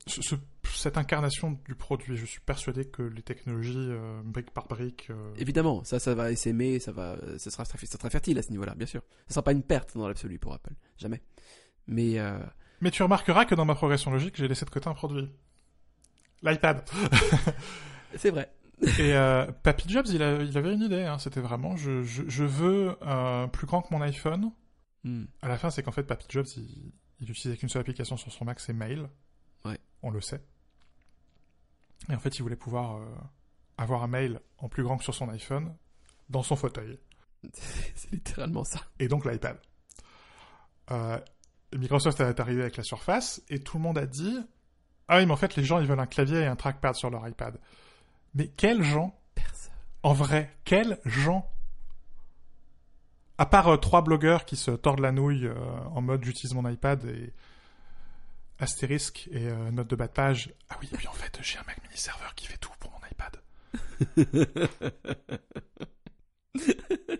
Ce- ce- cette incarnation du produit, je suis persuadé que les technologies euh, brique par brique. euh, Évidemment, ça, ça va essaimer, ça va, ça sera, ça sera fertile à ce niveau-là, bien sûr. Ce sera pas une perte dans l'absolu pour Apple, jamais. Mais euh, Mais tu remarqueras que dans ma progression logique, j'ai laissé de côté un produit. L'iPad. c'est vrai. Et euh, Papy Jobs, il, a- il avait une idée. hein. C'était vraiment, je, je, je veux euh, plus grand que mon iPhone. Hmm. À la fin, c'est qu'en fait, Papy Jobs, il, il utilisait qu'une seule application sur son Mac, c'est Mail. Ouais. On le sait. Et en fait, il voulait pouvoir euh, avoir un mail en plus grand que sur son iPhone dans son fauteuil. C'est littéralement ça. Et donc l'iPad. Euh, Microsoft est arrivé avec la Surface et tout le monde a dit Ah oui, mais en fait, les gens, ils veulent un clavier et un trackpad sur leur iPad. Mais quels gens Personne. En vrai, quels gens À part euh, trois blogueurs qui se tordent la nouille euh, en mode j'utilise mon iPad et astérisque et euh, note de bas de page. Ah oui, et puis en fait, j'ai un Mac mini serveur qui fait tout pour mon iPad.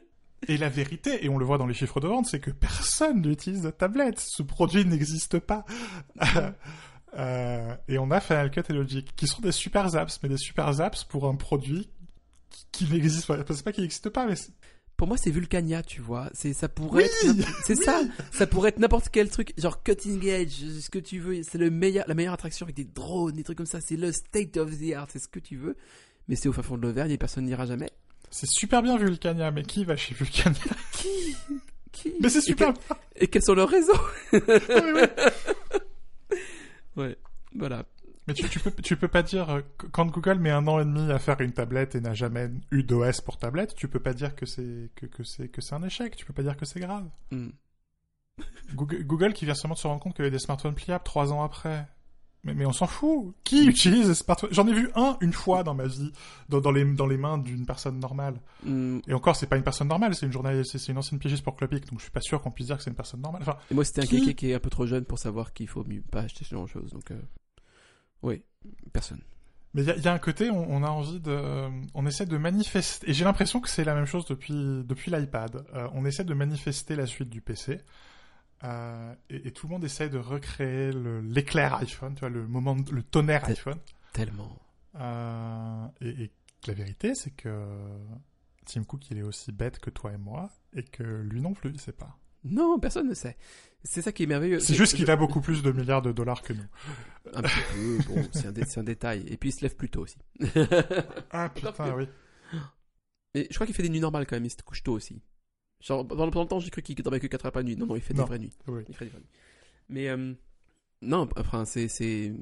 Et la vérité, et on le voit dans les chiffres de vente, c'est que personne n'utilise de tablette. Ce produit n'existe pas. Euh, et on a Final Cut et Logic, qui sont des super apps, mais des super apps pour un produit qui, qui n'existe pas. C'est pas qu'il n'existe pas, mais Pour moi, c'est Vulcania, tu vois. C'est, ça pourrait Oui, être, c'est ça. Ça pourrait être n'importe quel truc, genre cutting edge, ce que tu veux. C'est le meilleur, la meilleure attraction avec des drones, des trucs comme ça. C'est le state of the art, c'est ce que tu veux. Mais c'est au fin fond de l'Auvergne et personne n'ira jamais. C'est super bien Vulcania, mais qui va chez Vulcania? Qui? Qui? Mais c'est Et super que- bien Et, quels sont leurs réseaux? Ouais, voilà. Mais tu, tu peux, tu peux pas dire, euh, quand Google met un an et demi à faire une tablette et n'a jamais eu d'OS pour tablette, tu peux pas dire que c'est, que, que c'est, que c'est un échec, tu peux pas dire que c'est grave. Hmm. Google, Google qui vient seulement de se rendre compte qu'il y avait des smartphones pliables trois ans après. Mais, mais on s'en fout. Qui utilise des smartphones J'en ai vu un une fois dans ma vie, dans, dans les, dans les mains d'une personne normale. Hmm. Et encore, c'est pas une personne normale, c'est une journaliste, c'est une ancienne pigiste pour Clubic, donc je suis pas sûr qu'on puisse dire que c'est une personne normale. Enfin, Et moi, c'était un Qui- kéké qui est un peu trop jeune pour savoir qu'il faut mieux pas acheter ce genre de choses. Donc, euh, oui, personne. mais il y, a- il y a un côté, on, on a envie de, on essaie de manifester. Et j'ai l'impression que c'est la même chose depuis depuis l'iPad. Euh, on essaie de manifester la suite du PC. Euh, et, et tout le monde essaie de recréer l'éclair iPhone, tu vois, le moment, le tonnerre iPhone. Tellement. Euh, et, et la vérité, c'est que Tim Cook, il est aussi bête que toi et moi, et que lui non plus, il sait pas. Non, personne ne sait. C'est ça qui est merveilleux. C'est juste qu'il a beaucoup plus de milliards de dollars que nous. Un petit peu, bon, c'est un, dé- c'est un détail. Et puis, il se lève plus tôt aussi. Ah putain, que- oui. Mais je crois qu'il fait des nuits normales quand même, il se couche tôt aussi. Genre, pendant pendant le temps, j'ai cru qu'il dormait que 4 heures par nuit. Non, non, il fait des vraies nuits. Oui. Il fait des vraies nuits. Mais, euh, non, enfin, c'est. c'est...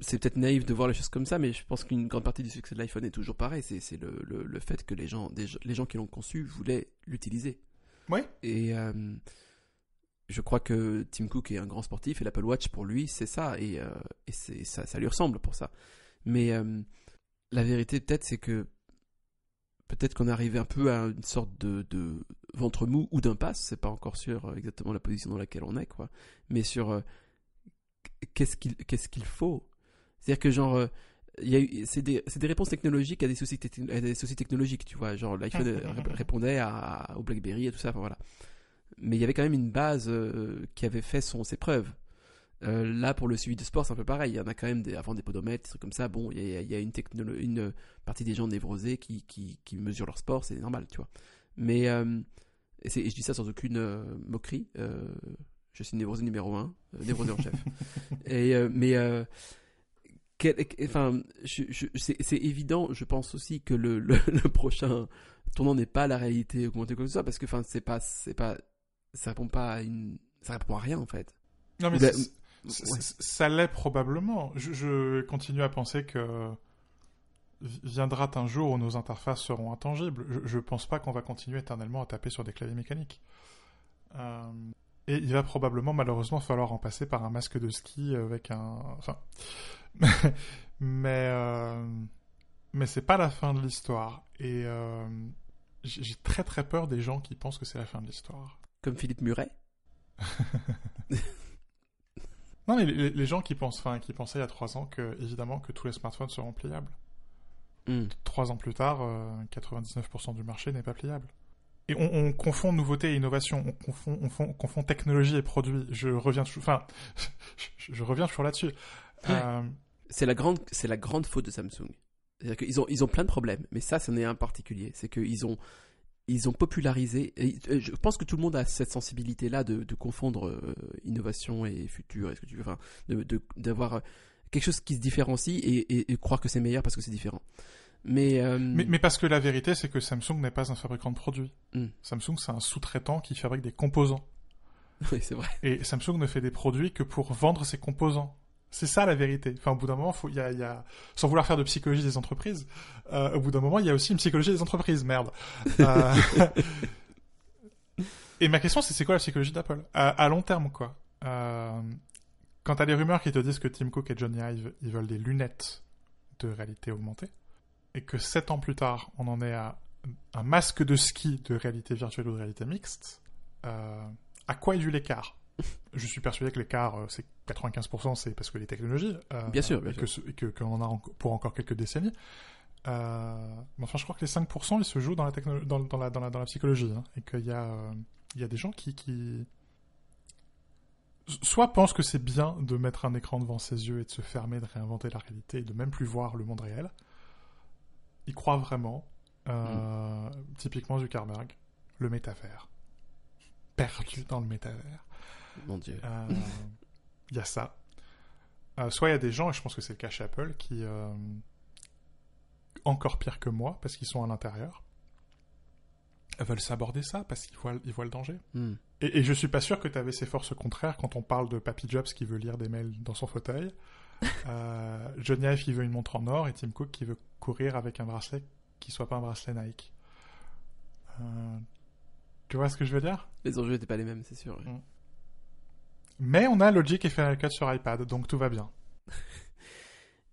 C'est peut-être naïf de voir les choses comme ça, mais je pense qu'une grande partie du succès de l'iPhone est toujours pareil. C'est, c'est le, le, le fait que les gens, des- les gens qui l'ont conçu voulaient l'utiliser. Oui. Et euh, je crois que Tim Cook est un grand sportif et l'Apple Watch pour lui c'est ça et, euh, et c'est ça, ça lui ressemble pour ça. Mais euh, la vérité peut-être c'est que peut-être qu'on est arrivé un peu à une sorte de, de ventre mou ou d'impasse. C'est pas encore sûr euh, exactement la position dans laquelle on est quoi. Mais sur euh, qu'est-ce qu'il qu'est-ce qu'il faut? C'est-à-dire que genre euh, il c'est des, réponses technologiques à des soucis, techno- à des soucis technologiques, tu vois. Genre l'iPhone rép- répondait à, au BlackBerry et tout ça, enfin voilà. Mais il y avait quand même une base euh, qui avait fait son, ses preuves. Euh, là, pour le suivi de sport, c'est un peu pareil. Il y en a quand même des, avant des podomètres, des trucs comme ça. Bon, il y a, il y a une, partie des gens névrosés qui, qui, qui mesurent leur sport, c'est normal, tu vois. Mais, euh, et, je dis ça sans aucune euh, moquerie. euh, je suis névrosé numéro un, euh, névrosé en chef. Et, euh, mais, euh, quel- enfin, c'est c'est évident, je pense aussi que le, le, le prochain tournant n'est pas la réalité augmentée comme ça, parce que, enfin, c'est pas, c'est pas, ça répond pas à une, ça répond à rien en fait. Non, mais Ouais. Ça l'est probablement. Je, je continue à penser que vi- viendra un jour où nos interfaces seront intangibles. Je, je pense pas qu'on va continuer éternellement à taper sur des claviers mécaniques. Euh, et il va probablement, malheureusement, falloir en passer par un masque de ski avec un. Enfin. mais. Euh... Mais c'est pas la fin de l'histoire. Et. euh, J'ai j'ai très très peur des gens qui pensent que c'est la fin de l'histoire. Comme Philippe Muret. Non, mais les, les gens qui pensent, enfin, qui pensaient il y a trois ans que, évidemment, que tous les smartphones seront pliables. Hmm. Trois ans plus tard, euh, 99% du marché n'est pas pliable. Et on, on confond nouveauté et innovation, on confond, on fond- on confond technologie et produit. Je reviens, toujours- enfin, je, je reviens toujours là-dessus. Euh, C'est la grande, c'est la grande faute de Samsung. C'est-à-dire qu'ils ont, ils ont plein de problèmes, mais ça, c'en est un particulier. C'est qu'ils ont, ils ont popularisé. et, euh, je pense que tout le monde a cette sensibilité-là de, de confondre euh, innovation et futur. Est-ce que tu veux, enfin, de- de- d'avoir euh, quelque chose qui se différencie et, et- et croire que c'est meilleur parce que c'est différent. Mais, euh, mais, mais parce que la vérité, c'est que Samsung n'est pas un fabricant de produits. Hmm. Samsung, c'est un sous-traitant qui fabrique des composants. oui, c'est vrai. Et Samsung ne fait des produits que pour vendre ses composants. C'est ça la vérité. Enfin, au bout d'un moment, il y a, sans vouloir faire de psychologie des entreprises, euh, au bout d'un moment, il y a aussi une psychologie des entreprises. Merde. Euh, Et ma question, c'est c'est quoi la psychologie d'Apple? À, à long terme, quoi. Euh, Quand t'as des rumeurs qui te disent que Tim Cook et Johnny Ive, ils veulent des lunettes de réalité augmentée, et que sept ans plus tard, on en est à un masque de ski de réalité virtuelle ou de réalité mixte, euh, à quoi est dû l'écart? Je suis persuadé que l'écart, euh, c'est 95%, c'est parce que les technologies, euh, Bien sûr, bien et que et que qu'on en a en- pour encore quelques décennies. Euh, mais enfin, je crois que les 5%, ils se jouent dans la, techno- dans, dans la, dans la, dans la psychologie, hein, et qu'il y a, euh, il y a des gens qui, qui soit pensent que c'est bien de mettre un écran devant ses yeux et de se fermer, de réinventer la réalité et de même plus voir le monde réel. Ils croient vraiment, euh, typiquement Zuckerberg, le métavers. Perdu dans le métavers. Mon Dieu. Euh, Il y a ça. Euh, soit il y a des gens, et je pense que c'est le cas chez Apple, qui, euh, encore pire que moi, parce qu'ils sont à l'intérieur, veulent s'aborder ça, parce qu'ils voient, ils voient le danger. Hmm. Et, et je suis pas sûr que tu avais ces forces contraires quand on parle de Papy Jobs qui veut lire des mails dans son fauteuil, euh, Johnny Ive qui veut une montre en or et Tim Cook qui veut courir avec un bracelet qui soit pas un bracelet Nike. Euh, tu vois ce que je veux dire? Les enjeux n'étaient pas les mêmes, c'est sûr. ouais. Mais on a Logic et Final Cut sur iPad, donc tout va bien.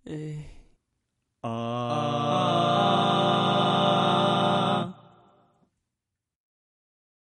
Ah. Ah.